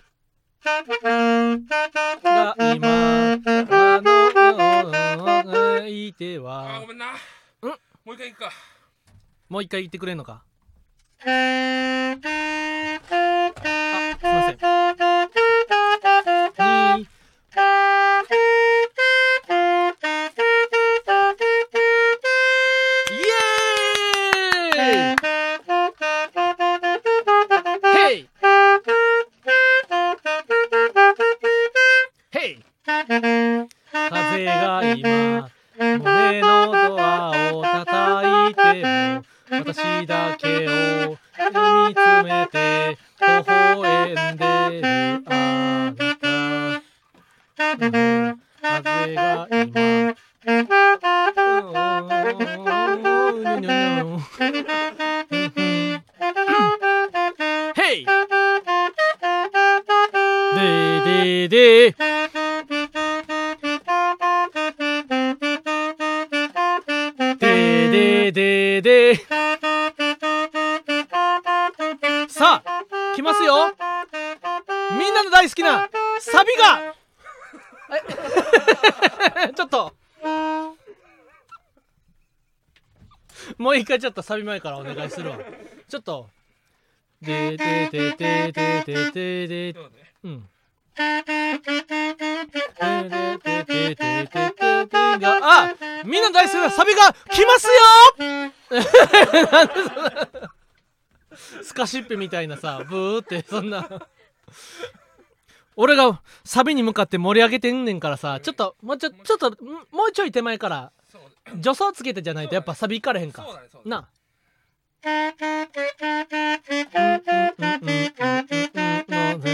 A: もう一回言ってくれんのか？回ちょっとサビ前からお願いするわ。ちょっと。でででででででで。
B: う
A: ん。あみんな大好きなサビが来ますよスカシッペみたいなさブーってそんな俺がサビに向かって盛り上げてんねんからさちょっともうちょちょっともうちょい手前から助走つけてじゃないとやっぱサビいかれへんか。
B: そうだねそうだね
A: なあ。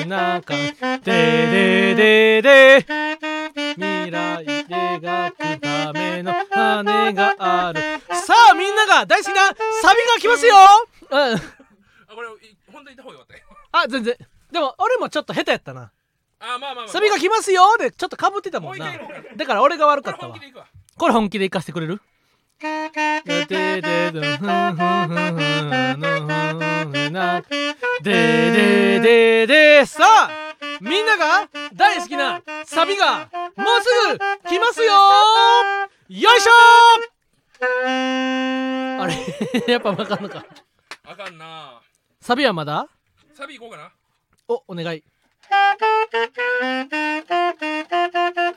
A: なんかでででで未来描くための羽があるさあみんなが大好きなサビが来ますようん
B: あこれい本当に言った方がよかったよ
A: あ全然でも俺もちょっと下手やったな
B: あまあまあまあ
A: サビが来ますよでちょっとかぶってたもんな
B: もう一回言おうか
A: だから俺が悪
B: これ
A: かったわ
B: 本気でいくわ
A: これ本気で行かせてくれる？でででででさあみんなが大好きなサビがもうすぐ来ますよよいしょあれやっぱわかんのか
B: あかんな
A: サビはまだ
B: サビいこうかな
A: おお願い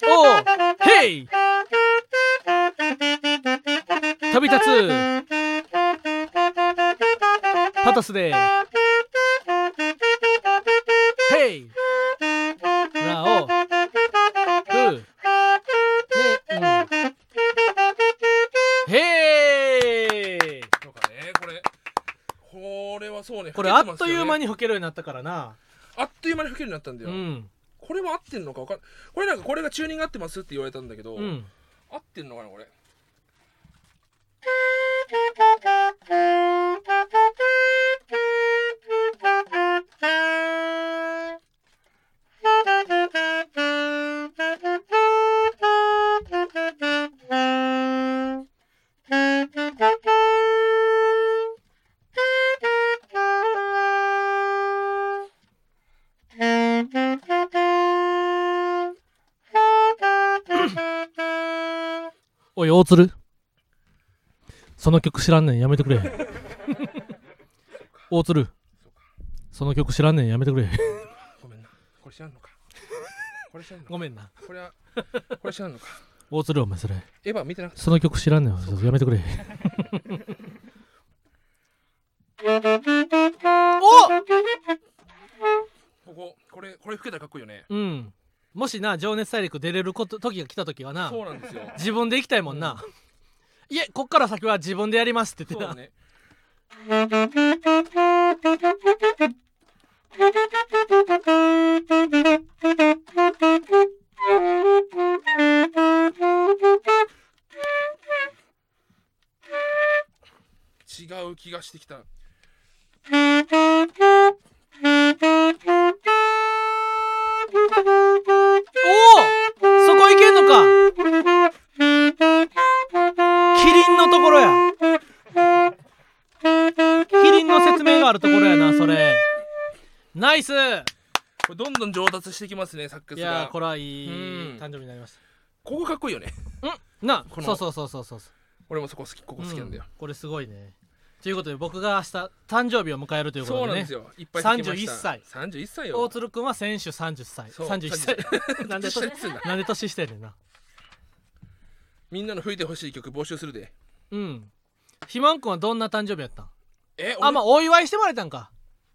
A: おうヘイ飛び立つ。パトスで。ヘイ。ラオ。フ。ねうん
B: かねこれ。これはそうね
A: これあっという間
B: に
A: に吹けるようになったからな。
B: あっという間に吹けるようになったんだよ、
A: うん。
B: これも合ってんのか分かんこれなんかこれがチューニング合ってますって言われたんだけど、
A: うん。
B: 合ってんのかなこれ
A: おい大鶴。その曲知らんねん。やめてくれ。大鶴。その曲知らんねん。やめてくれ。
B: ごめんな。これ知らんのか。これ知らんのか。
A: ごめんな。
B: これはこれ知らんのか。
A: 大鶴お前それ。
B: エヴァ見てなくて
A: その曲知らんねん。やめてくれ。
B: こここれこれ吹けたらかっこいいよね。
A: おうん。もしな情熱大陸出れること時が来た時はな
B: そうなんですよ。
A: 自分で行きたいもんな、いえこっから先は自分でやりますって言ってな、
B: そうだね。違う気がしてきた
A: れ
B: どんどん上達してきますねサック
A: い
B: スが。
A: やーこれはいい
B: うん。
A: 誕生日になりまし
B: ここかっこいいよね。
A: たん。な
B: この。
A: そうそうそうそうそう。
B: 俺もそこ好きここ好きなんだよ。
A: う、これすごいね。ということで僕が明日誕生日を迎えるということでね。
B: そうなんですよ。いっぱい弾けました。
A: 31歳。
B: 31歳よ。
A: 大鶴くんは先週30歳。
B: そう
A: 31歳。なんで
B: 年下っつうんだ。
A: なんで年してんねんな。
B: みんなの吹いてほしい曲募集するで。
A: うん。ひまんくんはどんな誕生日やったん？
B: え
A: あまあお祝いしてもらえたんか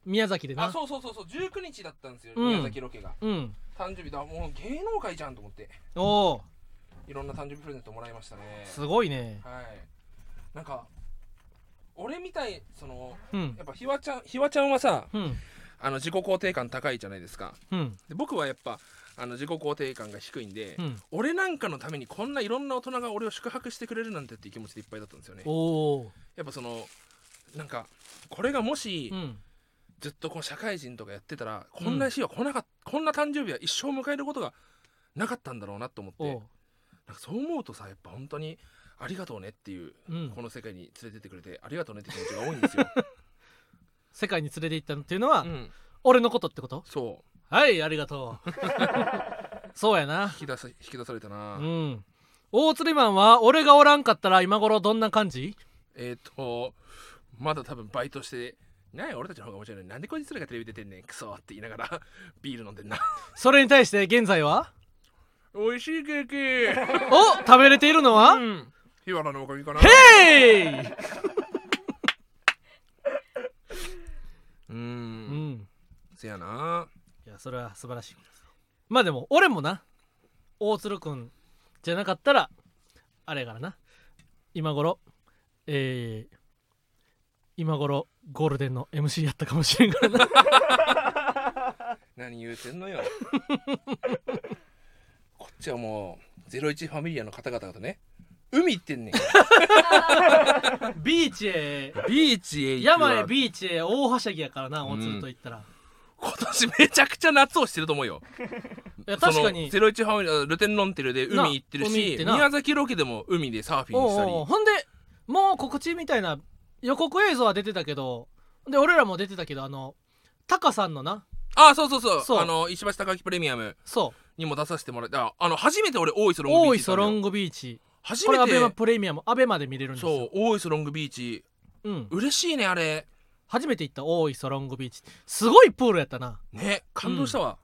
A: 宮崎でな。
B: あそうそうそうそう。19日だったんですよ、
A: うん。
B: 宮崎ロケが。
A: うん。
B: 誕生日。だもう芸能界じゃんと思って。
A: おお
B: いろんな誕生日プレゼントもらいましたね。
A: すごいね。
B: はい。なんか俺みたいその
A: うん。
B: やっぱひわちゃんひわちゃんはさ
A: うん。
B: あの自己肯定感高いじゃないですか。
A: うん。
B: で僕はやっぱあの自己肯定感が低いんで、
A: うん。
B: 俺なんかのためにこんないろんな大人が俺を宿泊してくれるなんてっていう気持ちでいっぱいだったんですよね。
A: おお
B: やっぱそのなんかこれがもし、
A: うん
B: ずっとこう社会人とかやってたらこんな日は来なかっこんな誕生日は一生迎えることがなかったんだろうなと思って。なんかそう思うとさやっぱ本当にありがとうねっていう、
A: うん。
B: この世界に連れてってくれてありがとうねって気持ちが多いんですよ、
A: 世界に連れて行ったっていうのは、
B: うん、
A: 俺のことってこと？
B: そう。
A: はいありがとう。そうやな。
B: 引き出さ引き出されたな、
A: うん。大釣りマンは俺がおらんかったら今頃どんな感じ？
B: えっ、とまだ多分バイトしてなんや俺たちの方が面白いのに。なんでこいつらがテレビ出てんねん。クソって言いながら。ビール飲んでんな。
A: それに対して現在は？
B: 美味しいケーキ。
A: お食べれているのは、
B: うん。日原のおかげかな。
A: ヘイ！
B: う
A: うん。ん
B: せやな。い
A: やそれは素晴らしいことですまあでも俺もな。大鶴くんじゃなかったらあれやからな。今頃えー、今頃ゴールデンの MC やったかもしれんからな。
B: 何言うてんのよ。こっちはもう01ファミリアの方々とね海行ってんねん。
A: ビーチへ。
B: ビーチへ行く
A: 山へ
B: わ
A: ビーチへ。大はしゃぎやからな大鶴と言ったら、
B: 今年めちゃくちゃ夏をしてると思うよ。
A: いや確かに。
B: その01ファミリアルテンロンテルで海行ってるし
A: な海行ってな。
B: 宮崎ロケでも海でサーフィンしたり。
A: おうおうほんでもう告知みたいな予告映像は出てたけどで俺らも出てたけどあのタカさんのな。
B: あそうそうそう。
A: そう。
B: あの石橋貴明プレミアム
A: そ
B: にも出させてもらってああの初めて俺大磯
A: う
B: ロングビ
A: 大
B: ーチ行ったのよ。
A: 磯ロングビーチ。
B: 初めて。
A: これアベマプレミアムアベマで見れるんです
B: そ
A: よ
B: う大磯ロングビーチ。
A: うん。
B: 嬉しいねあれ。
A: 初めて行った大磯ロングビーチ。すごいプールやったな。
B: ね感動したわ。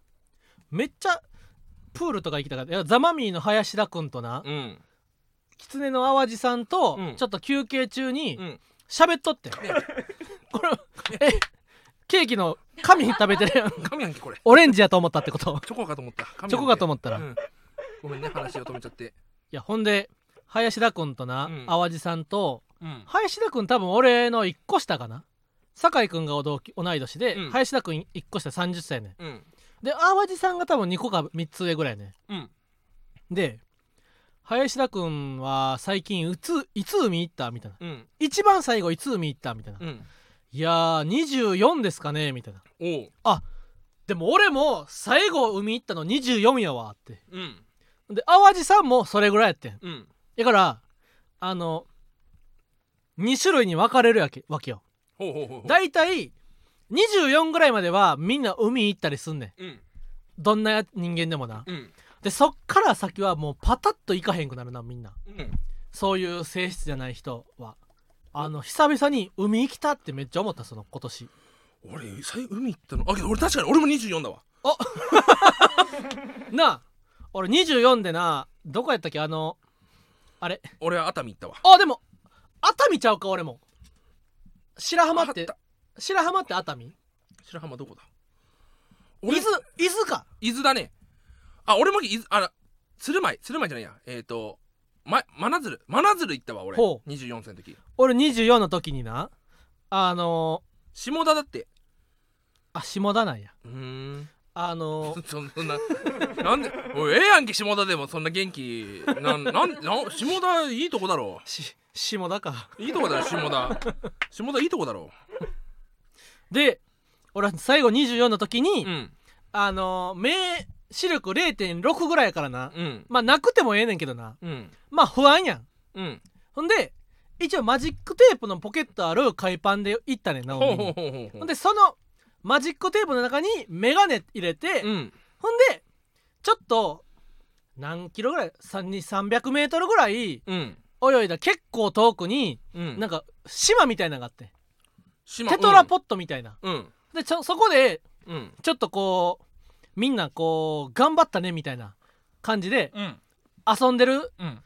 A: めっちゃプールとか行きたかった。ザ・マミーの林田君とな。
B: うん。
A: 狐の淡路さんと
B: うん。
A: ちょっと休憩中に
B: うん
A: 喋っとって、これえケーキの紙食べてるやん。
B: 神やんけこれ。
A: オレンジやと思ったってこと？
B: チョコかと思った。
A: チョコかと思ったら、い
B: うん。ごめんね話を止めちゃって。
A: やほんで林田君とな、
B: うん。
A: 淡路さんと
B: うん。
A: 林田君多分俺の1個下かな？酒井君が同期同い年で、
B: うん。
A: 林田君1個下30歳やね
B: うん。
A: んで淡路さんが多分2個か3つ上ぐらいやねで林田君は最近いついつ海行ったみたいな。
B: うん。
A: 一番最後いつ海行ったみたいな、
B: うん。
A: いやー24ですかねみたいな。
B: おう。
A: でも俺も最後海行ったの24やわって。
B: うん。
A: で淡路さんもそれぐらいやってん。
B: うん。
A: だからあの2種類に分かれるわけわけよ。
B: ほうほうほうほう。
A: だいたい24ぐらいまではみんな海行ったりすんねん。
B: うん。
A: どんな人間でもな。
B: うん
A: でそっから先はもうパタッと行かへんくなるなみんな。
B: うん。
A: そういう性質じゃない人は。あの久々に海行きたってめっちゃ思ったその今年。
B: 俺最海行ったの？あけど俺確かに俺も24だわ。
A: なあ俺24でなどこやったっけ？あのあれ。
B: 俺は熱海行ったわ。
A: あでも熱海ちゃうか俺も。白浜って白浜って熱海？
B: 白浜どこだ？
A: 伊豆伊豆か。
B: 伊豆だねあ俺もあら鶴舞鶴舞じゃないや。えっ、ー、とま真鶴。真鶴行ったわ俺。
A: ほ
B: 24歳の時。
A: 俺24の時にな。あの
B: 下田だって。
A: あ下田なんや。
B: うーん。
A: あの
B: そ そんななんでおいええやんけ下田でも。そんな元気なんなんなん下田いいとこだろ。
A: し下田か。
B: いいとこだろ下田。下田いいとこだろ。
A: で俺最後24の時に、
B: うん。
A: あの目視力0.6ぐらいやからな。
B: うん。
A: まあなくてもええねんけどな。
B: うん。
A: まあ不安やん。
B: うん。
A: ほんで一応マジックテープのポケットある海パンで行ったねんな
B: ほ
A: んでそのマジックテープの中にメガネ入れて、
B: うん。
A: ほんでちょっと何キロぐらい？3 300メートルぐらい
B: うん。
A: 泳いだ結構遠くに
B: うん。
A: なんか島みたいなのがあって。
B: 島
A: テトラポットみたいな、
B: うん。
A: でちょそこで
B: うん。
A: ちょっとこうみんなこう頑張ったねみたいな感じで
B: うん。
A: 遊んでる
B: うん。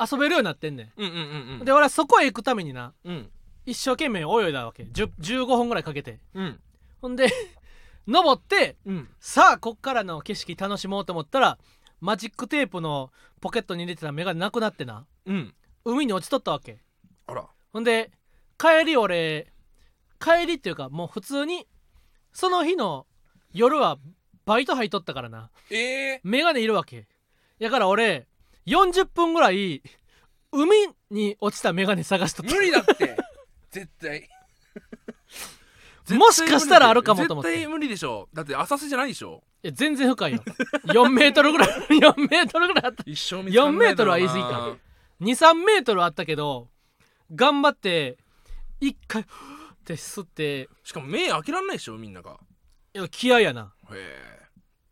A: 遊べるようになってんね
B: うんうんうん
A: ん。で俺はそこへ行くためにな
B: うん。
A: 一生懸命泳いだわけ。10 15本ぐらいかけて。
B: うん。
A: ほんで 登って
B: うん。
A: さあこっからの景色楽しもうと思ったらマジックテープのポケットに入れてた眼鏡なくなってな。
B: うん。
A: 海に落ちとったわけ。
B: あら。
A: ほんで帰り俺帰りっていうかもう普通にその日の夜はバイト入っとったからな。
B: ええ
A: 眼鏡いるわけ。やから俺40分ぐらい海に落ちた眼鏡探しとった。
B: 無理だって。絶対。
A: もしかしたらあるかもと思って。
B: 絶対無理でしょ。だって浅瀬じゃないでしょ。
A: いや全然深いよ。4メートルぐらい 4メートルぐらいあった。
B: 一生見つかんないだろうな。
A: 4メートルは言い過ぎか23メートルあったけど頑張って一回って吸って。
B: しかも目開けらんないでしょみんなが。
A: いや気合やな。
B: へえ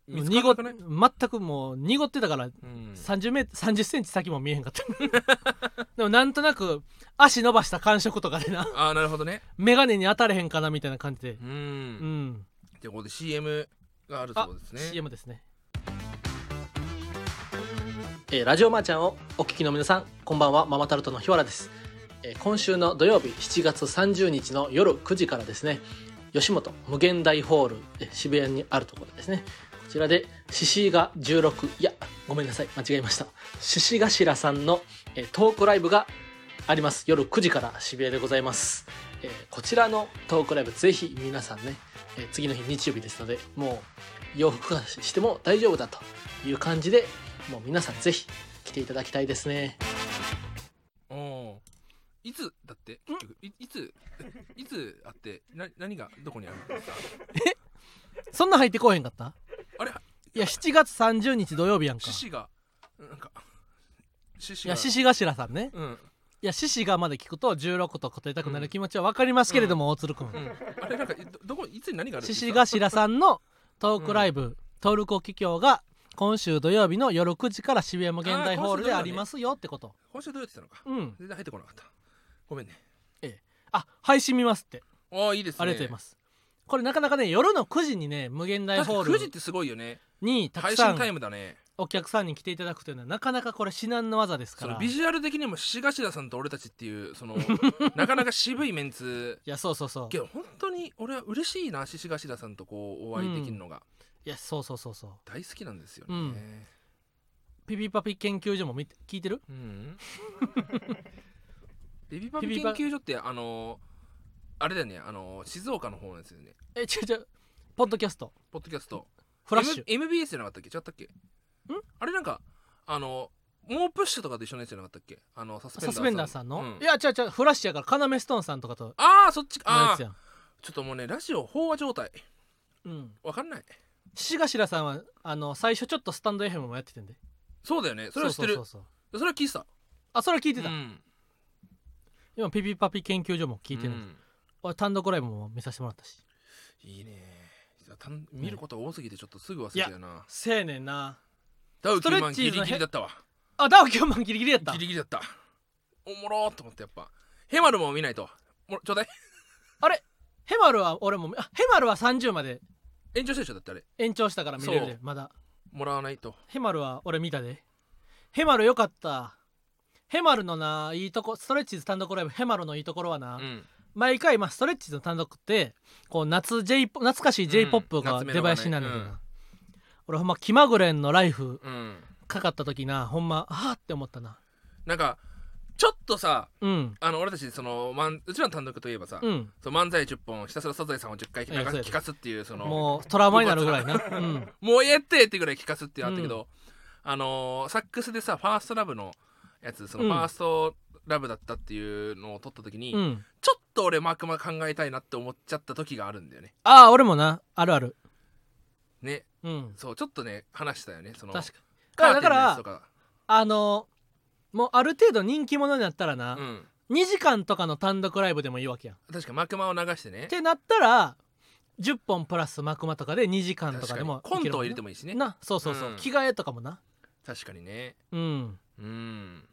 B: 見つかくない？
A: 全くもう濁ってたから
B: うん。
A: 30メートル30センチ先も見えへんかった。でもなんとなく足伸ばした感触とかでな。
B: ああなるほどね。
A: 眼鏡に当たれへんかなみたいな感じで。
B: う
A: うん。ん
B: でここで CM があるそうですね。
A: CM ですね。えーラジオマーちゃんをお聞きの皆さんこんばんは。ママタルトの日原です、えー今週の土曜日7月30日の夜9時からですね。吉本無限大ホールえー渋谷にあるところですねこちらで獅子が16いやごめんなさい。間違えました。獅子頭さんの、えートークライブがあります。夜9時から渋谷でございます、えーこちらのトークライブぜひ皆さんね、えー次の日日曜日ですのでもう洋服はしても大丈夫だという感じでもう皆さんぜひ来ていただきたいですね。
B: おおいつだって？結局いいつ？いつあって？な何がどこにあるの？
A: そんな入ってこへんかった？
B: あれ？
A: いや7月30日土曜日やんか。
B: 獅子がなんか獅子
A: いや
B: が
A: 獅子頭さんね。
B: うん。
A: いや獅子がまで聞くと16と答えたくなる気持ちは分かりますけれども、大鶴くん
B: うん。あれなんかどどこいつに何がある？
A: 獅子頭さんのトークライブ、トルコ企業が今週土曜日の夜9時から渋谷無限大ホールでありますよってこと。
B: 今週どうやってたのか
A: うん。
B: 全然入ってこなかった。ごめんね。
A: あ配信見ますって。
B: ああいいですね。
A: ありがとうございますこれなかなかね夜の9時にね無限大ホー
B: 9時ってすごいよね。
A: ルにたくさ
B: 配信タイ
A: ん
B: ムだね。
A: お客さんに来ていただくというのはなかなかこれ至難の技ですから。
B: ビジュアル的にも獅子頭さんと俺たちっていうその なかなか渋いメンツ。
A: やそうそうそう。
B: けど本当に俺は嬉しいな獅子頭さんとこうお会いできるのが、
A: いやそうそうそうそう。
B: 大好きなんですよね。
A: うん。ピピパピ研究所も見て聞いてる？
B: うん。ビビパピ研究所ってあのあれだよねあの静岡の方なんですよね。
A: え違う違う。ポッドキャスト。
B: ポッドキャスト。
A: フラッシュ。
B: M- MBS じゃなかったっけ？違ったっけ？あれなんかあの猛プッシュとかと一緒のやつじゃなかったっけ？あのサスペンダーさん。
A: の、
B: うん。
A: いや違う違う。フラッシュやからカナメストーンさんとかと。
B: ああそっちか。ああちょっともうねラジオ飽和状態。
A: うん。
B: わかんない。
A: 獅子頭さんはあの最初ちょっとスタンド FM もやっててんで。
B: そうだよね。それは知ってる。
A: そうそうそうそう。
B: それは聞いてた。
A: あそれは聞いてた、
B: うん。
A: 今ピピパピ研究所も聞いてる、
B: うん
A: 俺単独ライブも見させてもらったし。
B: いいね。見ることが多すぎてちょっとすぐ忘れたよな。
A: せやねんな。
B: ダウ
A: ストレ
B: 9万ギリギリだったわ。
A: あダウ9万ギリギリやった。
B: ギリギリだった。おもろーと思ってやっぱ。ヘマルも見ないと。もちょうだい。
A: あれ？ヘマルは俺もあヘマルは30まで。
B: 延長したでしょ？だってあれ。
A: 延長したから見れるでまだ。
B: もらわないと。
A: ヘマルは俺見たで。ヘマルよかった。ヘマルのないいとこストレッチーズ単独ライブヘマルのいいところはな、
B: うん
A: 毎回、まあ、ストレッチの単独ってこう夏 J 懐かしい j p o p が出囃子になるんだけどな、
B: うん。
A: 俺ほんま気まぐれんのライフ
B: うん。
A: かかった時なほんまあーって思ったな。
B: なんかちょっとさ
A: うん。
B: あの俺たちそのまんうちらの単独といえばさ、
A: うん。
B: そう漫才10本ひたすらサザエさんを10回聞かすっていうその
A: もうトラウマになるぐらいな。うん。
B: もうええってってぐらい聞かすっていうのあったけど、あのーサックスでさファーストラブのやつその
A: うん。
B: ファーストラブだったっていうのを撮った時に、
A: うん。
B: ちょっと俺マークマ考えたいなって思っちゃった時があるんだよね。
A: ああ俺もな。あるある。
B: ね。
A: うん。
B: そうちょっとね話したよねその
A: 確かだからあのもうある程度人気者になったらな、
B: うん。
A: 2時間とかの単独ライブでもいいわけやん。っ
B: 確かマクマを流してね。
A: てなったら10本プラスマクマとかで2時間とかでも
B: コントを入れて
A: も
B: もいいしね。
A: な。そうそうそう、
B: うん。
A: 着替えとかもな。
B: 確かにね。
A: うん。
B: うん。
A: あ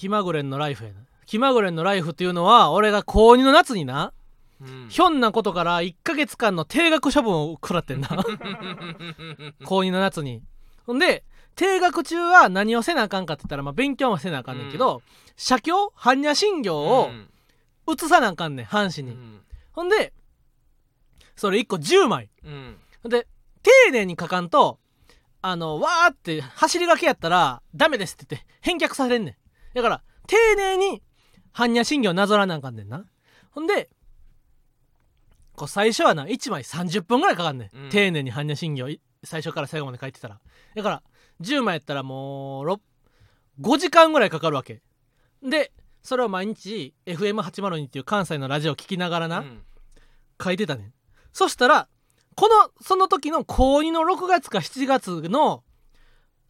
A: 気まぐれんのライフ
B: やな。気まぐれん
A: のライフっていうのは俺が高2の夏にな
B: うん。
A: ひょんなことから1ヶ月間の定額処分を食らってんな。高2の夏に。ほんで定額中は何をせなあかんかって言ったら、まあ、勉強もせなあかんねんけど、写経般若心経を写さなあかんねん半紙に、
B: うん。
A: ほんでそれ1個10枚。
B: うん。
A: で丁寧に書かんとあのわーって走りがけやったらダメですって言って返却されんねんだから丁寧に般若心経なぞらなあかんねんな。ほんでこう最初はな1枚30分ぐらいかかんねん、
B: うん。
A: 丁寧に般若心経い最初から最後まで書いてたら。だから10枚やったらもうろ5時間ぐらいかかるわけ。でそれを毎日 FM802 っていう関西のラジオを聞きながらな、
B: うん。
A: 書いてたねん。そしたらこのその時の高2の6月か7月の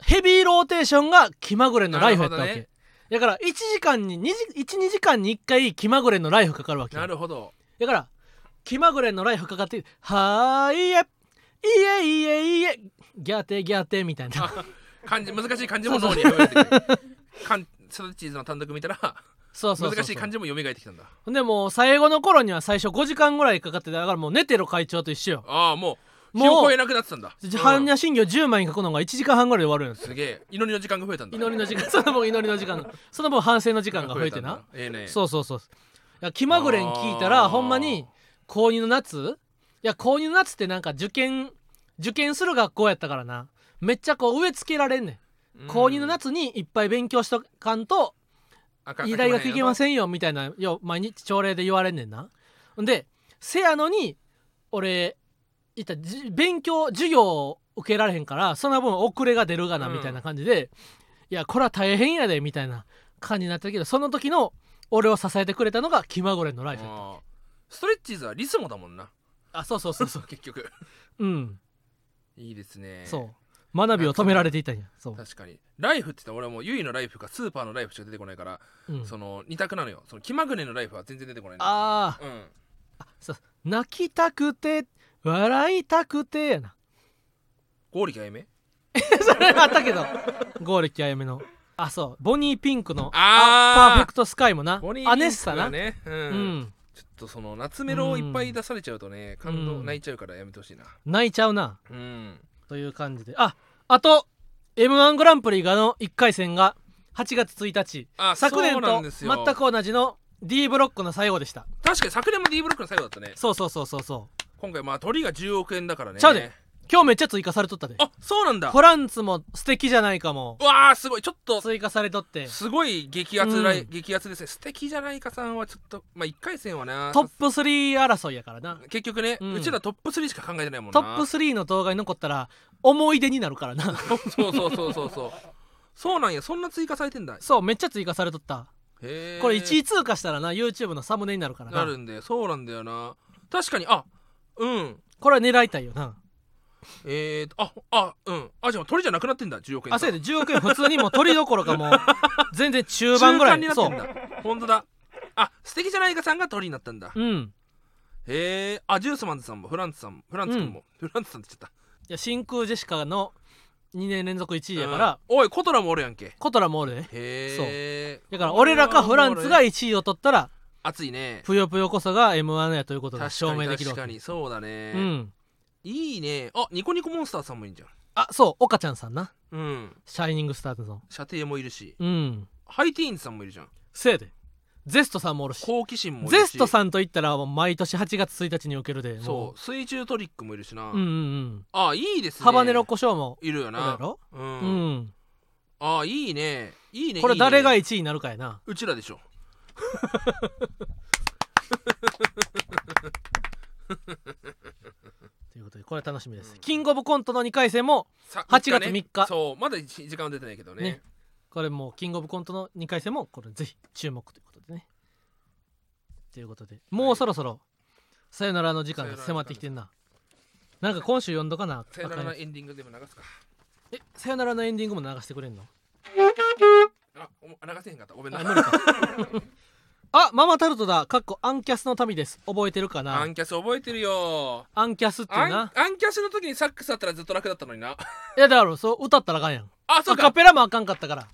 A: ヘビーローテーションが気まぐれのライフやったわけ、
B: なるほ
A: だから1時間に12時間に1回気まぐれのライフかかるわけ
B: なるほど。
A: だから気まぐれのライフかかって「はーいえいえいえいえギャーテギャーテ」みたいな。
B: あ漢字難しい漢字も脳に読めてくる。サルチーズの単独見たら
A: そうそうそうそう。
B: 難しい漢字も蘇ってきたんだ。
A: でもう最後の頃には最初5時間ぐらいかかってた。だからもう寝てる会長と一緒よ。
B: ああもう日を超えなくなってたんだ。
A: 般若心経10枚に書くのが1時間半ぐらいで終わるんです。
B: すげえ。祈りの時間が増えたんだ
A: 祈りの時間。その分祈りの時間その分反省の時間が 増えてな。
B: ええね
A: そうそうそう。いや気まぐれん聞いたらほんまに高2の夏？いや高2の夏ってなんか受験受験する学校やったからな。めっちゃこう植え付けられんねん。高2の夏にいっぱい勉強しとかんといい大学行けま
B: ん
A: せんよみたいなよ毎日朝礼で言われんねんな。でせやのに俺いったじ勉強授業を受けられへんからその分遅れが出るがな
B: うん。
A: みたいな感じで、いやこれは大変やでみたいな感じになったけどその時の俺を支えてくれたのが気まぐれのライフ
B: ストレッチーズはリスモだもんな。
A: たあそうそうそうそう。
B: 結局。
A: うん。
B: いいですね。
A: そう。学びを止められていたんや。そう、
B: 確かに。ライフって言ったら俺はもうゆいのライフかスーパーのライフしか出てこないから、
A: うん、
B: その二択なのよ。その気まぐれのライフは全然出てこないの。
A: ああ
B: うん。
A: そう。泣きたくて笑いたくてやな。
B: 剛力あやめ
A: それあったけど。剛力あやめの。あそう。ボニーピンクの
B: あー。
A: パーフェクトスカイもな。
B: ボニー
A: アネッサな、
B: ねうん、
A: うん。
B: ちょっとその夏メロをいっぱい出されちゃうとね感動
A: うん
B: 泣いちゃうからやめてほしいな。
A: 泣いちゃうな。
B: うん。
A: という感じで。ああと m 1グランプリがの1回戦が8月1日。
B: あ
A: 昨年と全く同じの D ブロックの最後でした。
B: 確かに昨年も D ブロックの最後だったね。
A: そうそうそうそうそう
B: 今回まあ鳥が10億円だからね。
A: ちゃうで。今日めっちゃ追加されとったで。
B: あそうなんだ。
A: フランツも素敵じゃないかも。
B: うわーすごい。ちょっと
A: 追加されとって。
B: すごい激アツ
A: うん。
B: 激アツですね。素敵じゃないかさんはちょっとまあ1回戦はな。
A: トップ3争いやからな。
B: 結局ね、
A: う
B: うんちらトップ3しか考えてないもんな。
A: トップ3の動画に残ったら思い出になるからな。
B: そうそうそうそうそう。そうなんや。そんな追加されてんだ。
A: そうめっちゃ追加されとった。
B: へえ
A: これ1位通過したらな YouTube のサムネになるからな。
B: なるんでそうなんだよな。確かにあうん。
A: これは狙いたいよな。
B: えーとああうん。あじゃあ鳥じゃなくなってんだ10億円
A: あそうやで。10億円普通にもう取りどころかもう 全然中盤ぐらい
B: になってんだ。本当だ。あ素敵じゃないかさんが鳥になったんだ。
A: うん。
B: へえあジュースマンズさんもフランツさんもフランツ君も、フランツさんって言っちゃっ
A: いや真空ジェシカの2年連続1
B: た
A: 位やから、
B: うん。おいコトラもおるやんけ。
A: コトラもおるで
B: へえ
A: だから俺らかフランツが1位を取ったら
B: 熱いね。
A: ぷよぷよこそが m 1やということで
B: 確かに
A: 証明できるわけ。
B: 確かに。そうだね、
A: うん。
B: いいね。あニコニコモンスターさんもいいんじゃん。
A: あそう岡ちゃんさんな。
B: うん。
A: シャイニングスターズの。
B: 射程もいるし。
A: うん。
B: ハイティーンズさんもいるじゃん。
A: せやで。ゼストさんもおるし。
B: 好奇心もいるし。
A: ゼストさんといったら毎年8月1日に受けるでも
B: そう。水中トリックもいるしな、
A: うんうんうん。
B: あいいですね。
A: ハバネロコショウも
B: いるよな。
A: ろ？
B: う、
A: うん。ん
B: あいいね。いいね
A: これ誰が1位になるかやな。
B: うちらでしょ
A: ということでこれ楽しみです、キングオブコントの2回戦も
B: さ
A: 8月
B: ね。
A: 3日。
B: そうまだ時間は出てないけどね。
A: ね。これもうキングオブコントの2回戦もこれぜひ注目ということでね。ということでもうそろそろさよならの時間が迫ってきてんな。なんか今週読んどかな
B: さよなら
A: あかんや
B: のエンディングでも流すか。
A: つえさよならのエンディングも流してくれんの？
B: あお流せへんかった。ごめんな。
A: あ無理か あママタルトだ。かっこアンキャスの民です。覚えてるか
B: ア
A: な
B: ンキャス覚えてるよ。
A: アンキャスっていう
B: アン
A: な
B: アンキャスの時にサックスあったらずっと楽だったのにな。い
A: やだからそう歌ったらあかんやん。
B: あそう
A: アカ
B: か
A: ペラもあかんかったから。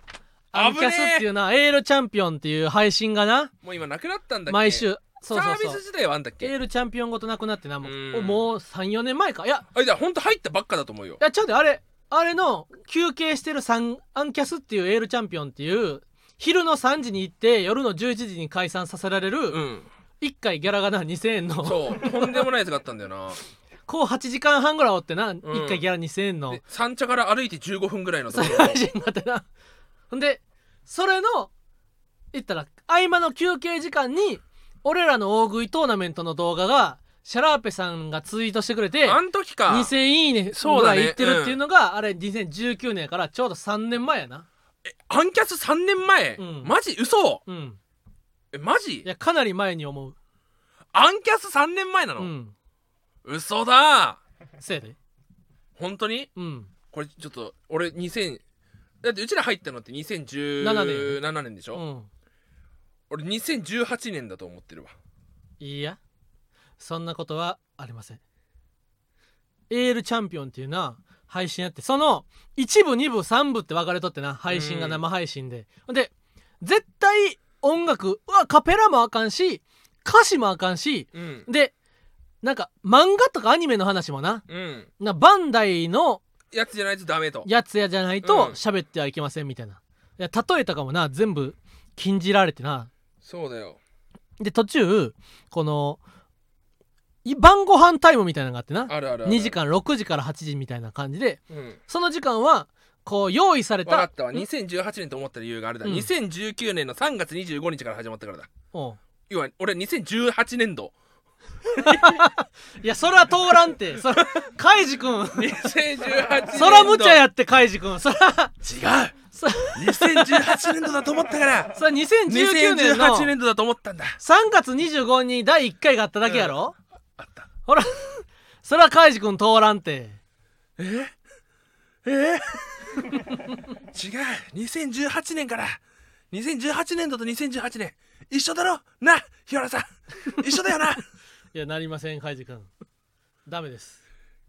A: アンキャスっていうなエールチャンピオンっていう配信がな。
B: もう今なくなったんだっけ？
A: 毎週。そうそう
B: サー
A: そう
B: ビス自体はあんだっ
A: エ
B: け
A: ールチャンピオンごとなくなってな。もう
B: うん。
A: もう34年前か。いや。
B: あいやほんと入ったばっかだと思うよ。
A: いやちゃうであれあれの休憩してるサンアンキャスっていうエールチャンピオンっていう昼の3時に行って夜の11時に解散させられ
B: う
A: る
B: ん。
A: 1回ギャラがな2000円の。
B: そう。とんでもないやつがあったんだよな。
A: こう8時間半ぐらいおってな、1回ギャラ2000円の。
B: で三茶から歩いて15分ぐらいのところ。
A: 配信があってな。ほんでそれの言ったら合間の休憩時間に俺らの大食いトーナメントの動画がシャラーペさんがツイートしてくれて
B: あん時か。
A: 2000いいね
B: そうだね
A: ぐらいいってるっていうのが、あれ2019年やからちょうど3年前やな
B: アンキャス3年前、
A: うん。
B: マジ？嘘。
A: うん。
B: えマジ？
A: いやかなり前に思う。
B: アンキャス3年前なの、
A: うん。
B: 嘘だ。
A: せやで。
B: 本当に？
A: うん。
B: これちょっと俺2000だってうちら入ったのって2017
A: 7
B: 年でしょ、
A: うん。
B: 俺2018年だと思ってるわ。
A: いいや。そんなことはありません。エールチャンピオンっていうな配信やってその1部2部3部って分かれとってな配信が
B: うん。
A: 生配信で、ほんで絶対音楽うわカペラもあかんし歌詞もあかんし
B: うん。
A: でなんか漫画とかアニメの話もな。
B: うん。
A: なバンダイの
B: やつじゃないとダメと。
A: やつやじゃない
B: うん。
A: と喋ってはいけませんみたいな、いや例えとかもな全部禁じられてな。
B: そうだよ。
A: で途中このい晩ご飯タイムみたいなのがあってな。
B: あるあるある。
A: 2時間6時から8時みたいな感じで。
B: うん。
A: その時間はこう用意された。
B: 分かったわ。
A: ん。
B: 2018年と思った理由があれだ、
A: うん。
B: 2019年の3月25日から始まったからだ。
A: おう。
B: 要は俺2018年度。
A: いやそれは通らんて。そらカイジ君。
B: 2018年度。
A: そら無茶やってカイジ君。そら。
B: 違う。
A: そ
B: 2018年度だと思ったから。
A: それ2019年の。
B: 2018年度だと思ったんだ。
A: 3月25日に第1回があっただけやろ、ほらそらカイジ君通らんて。
B: え？え？違う。2018年から。2018年度と2018年。一緒だろ？な日原さん。一緒だよな。い
A: やなりませんカイジ君。ダメです。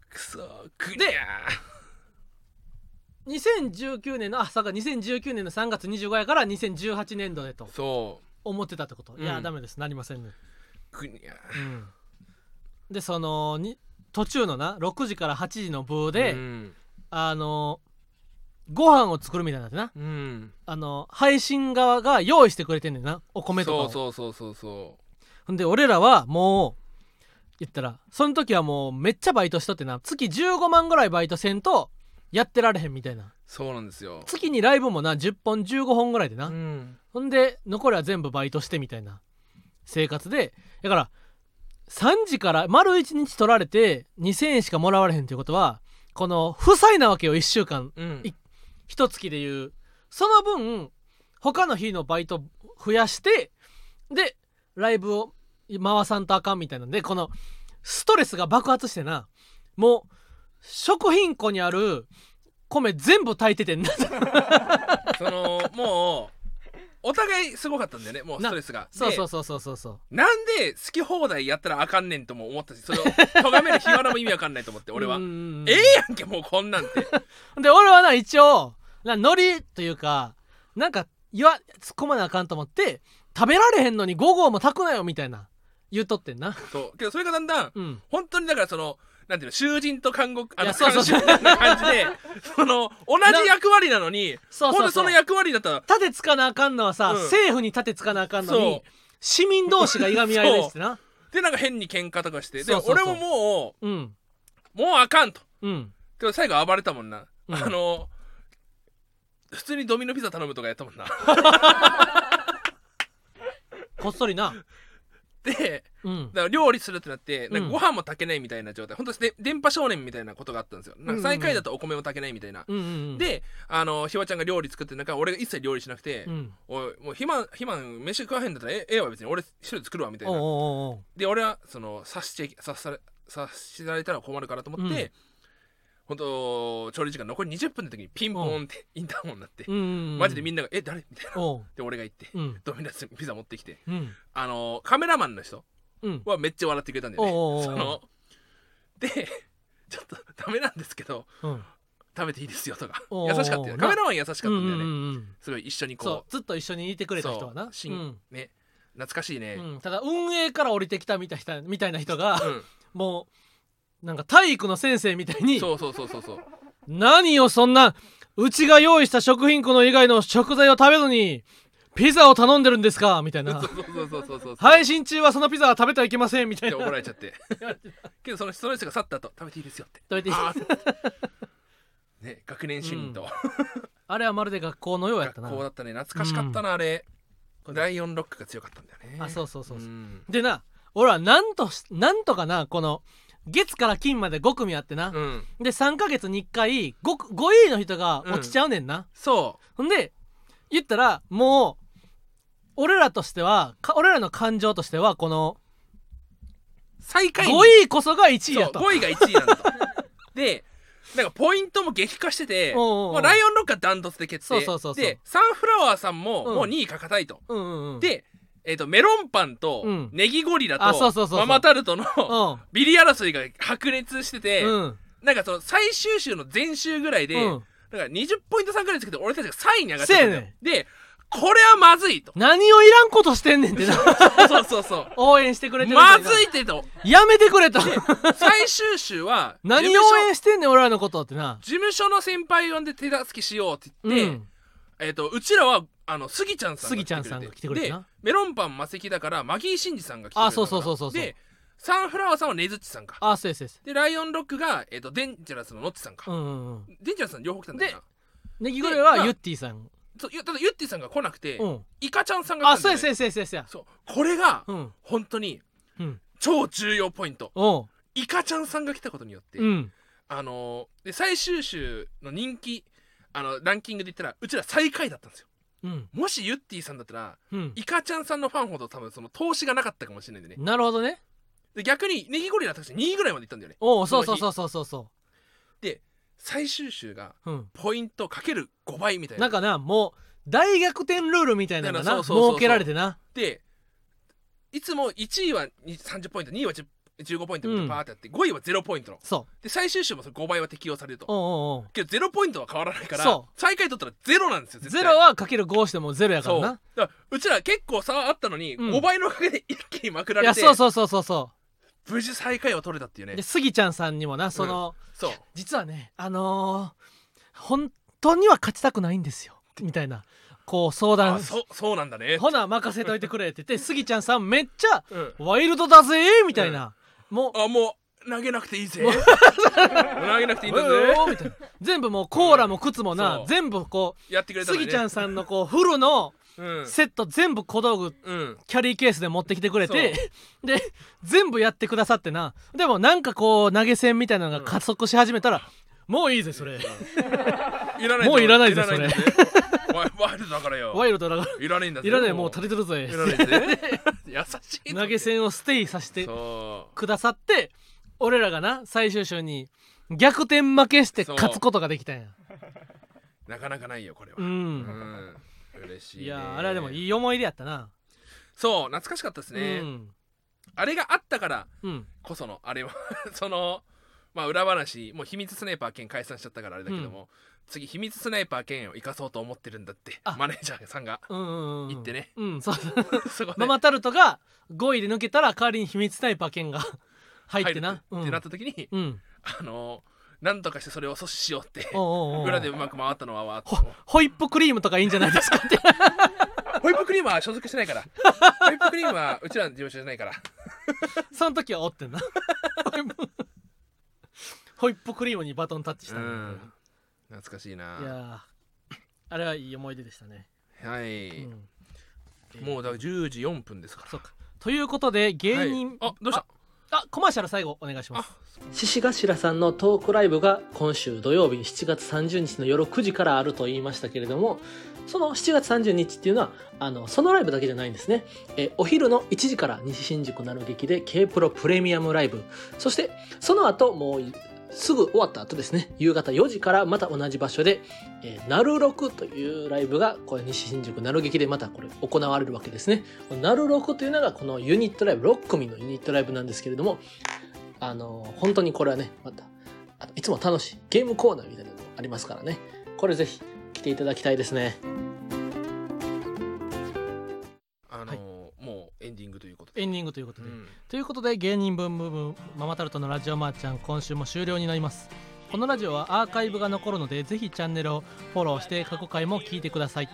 B: くそくねや
A: 2019年のあそうか2019年の3月25やから2018年度でと
B: そ
A: 思ってたってこと、
B: うん。
A: いやダメです。なりませんね。
B: うくにゃ
A: うんでそのに途中のな6時から8時の部で、
B: うん。
A: あのご飯を作るみたいになってな。
B: うん。
A: あの配信側が用意してくれてんねんなお米とかを。
B: そうそうそうそうそ
A: ほんで俺らはもう言ったらその時はもうめっちゃバイトしとってな。月15万ぐらいバイトせんとやってられへんみたいな。
B: うそうなんですよ。
A: 月にライブもな10本15本ぐらいでな、
B: うん。
A: ほんで残りは全部バイトしてみたいな生活で。だから3時から丸1日取られて2,000円しかもらわれへんということはこの負債なわけよ1週間。
B: うん。
A: 月でいう。その分他の日のバイト増やしてでライブを回さんとあかんみたいなんでこのストレスが爆発してな。もう食品庫にある米全部炊いててん。な
B: そのもうお互いすごかったんだよねもうストレスが。
A: そうそう
B: で
A: そうそうそうそう。
B: なんで好き放題やったらあかんねんとも思ったしそれを咎める日原も意味わかんないと思って俺は。ええやんけもうこんなんて。
A: で俺はな一応なノリというかなんか言わ突っ込まなあかんと思って食べられへんのに午後も炊くなよみたいな言うとってんな。
B: そう。けどそれがだんだん
A: うん。
B: 本当にだからそのなんていうの囚人と監獄あの
A: そうそうそう。
B: 監視みたいな感じでその同じ役割なのに
A: そう
B: ほんでその役割だったら
A: 盾つかなあかんのはさ、
B: うん。
A: 政府に盾つかなあかんのに市民同士がいがみ合いですってな
B: でなんか変に喧嘩とかしてで
A: そうそうそう。
B: 俺もも
A: うん。
B: うもうあかんと。
A: うん。
B: で最後暴れたもんな、
A: うん。
B: あの普通にドミノピザ頼むとかやったもんな。
A: こっそりな。
B: で
A: うん。
B: だから料理するってなってなん。
A: うん
B: かご飯も炊けないみたいな状態、本当にで電波少年みたいなことがあったんですよ。なんか最下位だとお米も炊けないみたいな、
A: うんうんうん。
B: であのひわちゃんが料理作ってる中俺が一切料理しなくて、
A: うん。
B: おいもうひまんひまん飯食わへんだったらえええわ別に。俺一人で作るわみたいな。で俺はその察して察され察しられたら困るからと思って、
A: うん
B: 本当調理時間残り20分の時にピンポンってインターホンになって、マジでみんなが「え誰?」みたいな。で俺が行って、
A: うん。
B: ドミノスピザ持ってきて
A: うん。
B: あのカメラマンの人
A: うん。
B: はめっちゃ笑ってくれたんだよね。そのでちょっとダメなんですけど
A: うん。
B: 食べていいですよとか。優しかったよ。
A: な。
B: カメラマン優しかったんだよね、すごい一緒に
A: そう。
B: こ
A: ずっと一緒にいてくれた人はな
B: ね懐かしいね。
A: ただ運営から降りてきたみたいなみたいな人が
B: うん、
A: もうなんか体育の先生みたいに
B: そうそうそうそうそう。
A: 何をそんなうちが用意した食品庫の以外の食材を食べずにピザを頼んでるんですか？みたいな。
B: そうそうそうそう
A: 配信中はそのピザは食べてはいけませんみたいな。
B: で怒られちゃって。けどそのその人が去った後食べていいですよって。
A: 食べていい
B: あー。ね学年主任と、
A: あれはまるで学校のようやったな。
B: 学校だったね。懐かしかったな、あれ。ライオンロックが強かったんだよね。
A: あそうそうそうそう。
B: うん。
A: でな俺はなんとしなんとかなこの月から金まで5組あってな、
B: うん。
A: で3ヶ月に1回 5, 5位の人が落ちちゃうねんな、
B: そ
A: ほんで言ったらもう俺らとしてはか俺らの感情としてはこの
B: う最下位
A: 5
B: に
A: 位こそが1位やと。
B: そう5位が1位なんだと。でなんかポイントも激化してて
A: おうおうおう
B: もうライオンロックはダントツで決定。
A: そうそうそうそう。
B: でサンフラワーさんも
A: うん。
B: もう2位か堅いと、
A: うんうんうん。
B: で、えー、とメロンパンと
A: うん。
B: ネギゴリラとママタルトの
A: うん。
B: ビリ争いが白熱してて、
A: うん。
B: なんかその最終週の前週ぐらいで、
A: うん。
B: だから20ポイント差ぐらいですけど俺たちが3位に上がっちゃったんだよ、でこれはまずいと。
A: 何をいらんことしてんねんってな。
B: そうそうそう
A: 応援してくれてる
B: まずいってと。
A: やめてくれと。
B: 最終週は
A: 何応援してんねん俺らのことってな。
B: 事務所の先輩呼んで手助けしようって
A: う
B: 言って、
A: ん。
B: えっ、とうちらはあのスギちゃんさんが
A: スギちゃんさんが来てくれてな。
B: でメロンパン魔石だからマギーシンジさんが来てくれた
A: あそうそうそうそうそう。
B: でサンフラワーさんはねずっちさんか。
A: あそうですそう。です
B: でライオンロックが、えー、とデンジャラスのノッチさんか、
A: うんうんうん。
B: デンジャラスさん両方来たんだよな。
A: ネギゴレはユッティさん。
B: そうゆただユッティさんが来なくて、
A: うん。
B: イカちゃんさんが
A: あ
B: 来たんだよ、ね、
A: そうですそうですそうです
B: そう。これが
A: うん。
B: 本当に
A: うん。
B: 超重要ポイント。
A: おう。
B: イカちゃんさんが来たことによって、
A: うん。
B: あのーで最終週の人気あのランキングで言ったらうちら最下位だったんですよ
A: うん。
B: もしユッティさんだったら
A: うん。
B: イカちゃんさんのファンほど多分その投資がなかったかもしれないんでね。
A: なるほどね。
B: で逆にネギゴリラ確か2位ぐらいまで行ったんだよね。
A: おうそう
B: その日
A: そうそうそう。そうそ
B: で最終週が
A: ううん。
B: ポイントかける5倍みたいな。
A: なんかなもう大逆転ルールみたいなのがな
B: そうそうそうそう。
A: 設けられてな。
B: でいつも1位はに30ポイント2位は10 15ポイントみたいなパーってやって、5位は0ポイントの。
A: そう。
B: で最終週もその5倍は適用されると。
A: おうおうおう。
B: けど0ポイントは変わらないから
A: そう。
B: 最下位取ったら0なんですよ絶対。
A: ゼロはかける5してもゼロやか
B: そう。だ
A: らな
B: からうちら結構差はあったのに、
A: うん。
B: 5倍のおかげで一気にまくら
A: い
B: れて
A: やそうそうそうそう。そ
B: 無事最下位を取れたっていうね。
A: うでスギちゃんさんにもなその、
B: そう。
A: 実はねあのー本当には勝ちたくないんですよみたいなこう相
B: あ
A: 談
B: そそうなんだね。
A: ほな任せといてくれって言ってスギちゃんさんめっちゃ
B: うん。
A: ワイルドだぜみたいな、もう。
B: あもう投げなくていいぜ。投げなくていいんだぜ。
A: う おーみたいな。全部もうコーラも靴もな、
B: そう。
A: 全部こ
B: やってく
A: う
B: れたのね。
A: スギちゃんさんのこうフルの
B: うん。
A: セット全部小道具
B: うん。
A: キャリーケースで持ってきてくれてで全部やってくださってな。でもなんかこう投げ銭みたいなのが加速し始めたら、もういいぜ それ。
B: いらない
A: もういらないぜ
B: んだぜワイルドだからよ。
A: ワイルドだから。
B: いらないんだぜ。
A: いらないもう足りてるぜ。
B: いらないぜ。優しい
A: 投げ銭をステイさせて
B: そ
A: くださって俺らがな最終週に逆転負けして勝つことができたんや。
B: うなかなかないよこれは。
A: う
B: うん。ん嬉しいね。
A: いやーあれはでもいい思い出やったな。
B: そう懐かしかったですね。
A: うん。
B: あれがあったから
A: うん。
B: こそのあれは。そのまあ裏話もう秘密スナイパー兼解散しちゃったからあれだけども、次秘密スナイパー兼を生かそうと思ってるんだって
A: あ。
B: マネージャーさんが。
A: うんうんうん
B: 言ってね。
A: うんそう。
B: そ
A: ママタルトが5位で抜けたら代わりに秘密スナイパー剣が 入ってな。
B: 入るってなった時に、
A: うん。
B: あのなんとかしてそれを阻止しようって裏でうまく回ったのはわ
A: ホイップクリームとかいいんじゃないですかって。
B: ホイップクリームは所属してないから。ホイップクリームはうちらの事務所じゃないから。
A: その時はおってんなホイップクリームにバトンタッチした
B: うん。懐かしいな。い
A: やー。あれはいい思い出でしたね、
B: はい、
A: うん。
B: もうだから10時4分ですか。ら
A: そうか。ということで芸人、
B: はい。あどうした？
A: あコマーシャル最後お願いしま
B: あ
A: す獅子頭さんのトークライブが今週土曜日7月30日の夜9時からあると言いましたけれどもその7月30日っていうのはあのそのライブだけじゃないんですね。えお昼の1時から西新宿なる劇で K プロプレミアムライブ。そしてその後もうすぐ終わった後ですね。夕方4時からまた同じ場所で「えーなるろく」というライブがこれ西新宿なる劇でまたこれ行われるわけですね。なるろくというのがこのユニットライブ6組のユニットライブなんですけれどもあの本当にこれはねまたいつも楽しいゲームコーナーみたいなのもありますからね。これぜひ来ていただきたいですね。
B: エンディングということで、
A: う
B: ん。
A: ということで芸人ブームブームママタルトのラジオマーちゃん今週も終了になります。このラジオはアーカイブが残るのでぜひチャンネルをフォローして過去回も聞いてください。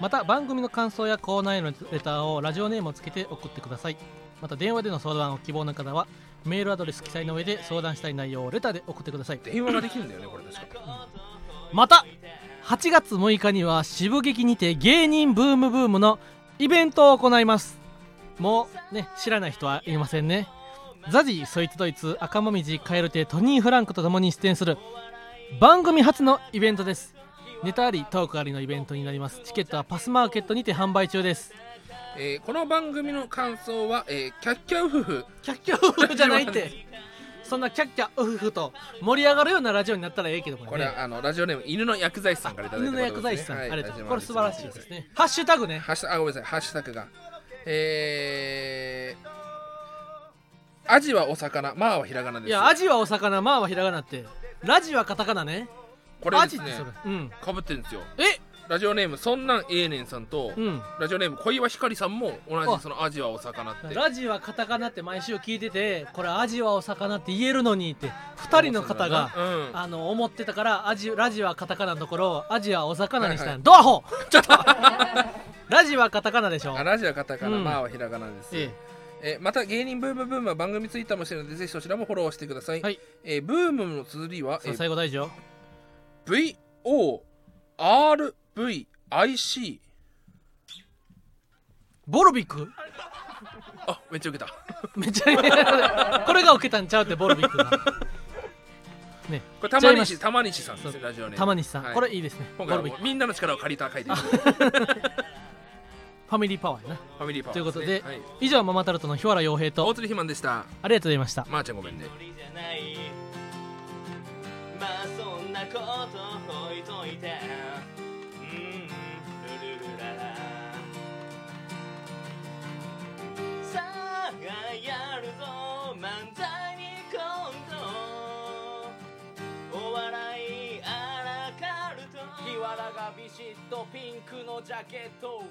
A: また番組の感想やコーナーへのレターをラジオネームをつけて送ってください。また電話での相談を希望の方はメールアドレス記載の上で相談したい内容をレターで送ってください。
B: 電話ができるんだよねこれ確か。
A: また8月6日には渋劇にて芸人ブームブームのイベントを行いますもうね知らない人はいませんね。ザジーそいつドイツ赤もみじカエルテトニー・フランクと共に出演する番組初のイベントです。ネタありトークありのイベントになります。チケットはパスマーケットにて販売中です。
B: えーこの番組の感想は、えーキャッキャウフフ。
A: キャッキャウフフじゃないって。そんなキャッキャウフフと盛り上がるようなラジオになったらええけどもね。
B: これはあのラジオネーム犬の薬剤師さんからいただいた
A: 犬の薬剤師さん、
B: はい
A: ありがとうこれ素晴らしいですね。ハッシュタグね。
B: ハッシュあごめんなさい。ハッシュタグがえー、アジはお魚マーはひらがなです。
A: いやアジはお魚マーはひらがなって。ラジはカタカナね。
B: これですね
A: うん。
B: かぶってるんですよ。
A: え？
B: ラジオネームそんなんええねんさんと、
A: うん。
B: ラジオネーム小岩ひかりさんも同
A: あ
B: じそのアジはお魚って。
A: ラジはカタカナって毎週聞いててこれアジはお魚って言えるのにって2人の方が
B: うん。
A: あの思ってたからアジラジはカタカナのところアジはお魚にしたん、
B: はいはい。
A: ドアホ！ちょっとラジはカタカナでしょ。
B: あラジはカタカナ、
A: うん。
B: マーはひらがなです、
A: え
B: え。ーまた芸人ブームブームは番組ツイッターもしてるのでぜひそちらもフォローしてください、
A: はい。
B: えーブームの綴りは
A: え、さあ
B: え
A: 最後大事よ
B: ー VORVIC
A: ボルビック？
B: あめっちゃ受けた。
A: めっちゃこれが受けたんちゃうってボルビックが。ね。
B: これ玉
A: 違います。
B: 西玉西さんですねラジオネーム。
A: 玉西さん、
B: はい。
A: これいいですね。ボ
B: 今回は
A: ルビック。
B: もうみんなの力を借りた回でフ
A: ファミリーパワーやな。
B: ァミリーパワー
A: ということで
B: はい、
A: 以上ママタルトの日原洋平と
B: 大鶴ひまんでした。
A: ありがとうございました。
B: まー、ちゃんごめんね
C: じゃないまあそんなこと置いといて。うんルルルララさあやるぞ。漫才にコントお笑いあらかると。日原がビシッとピンクのジャケット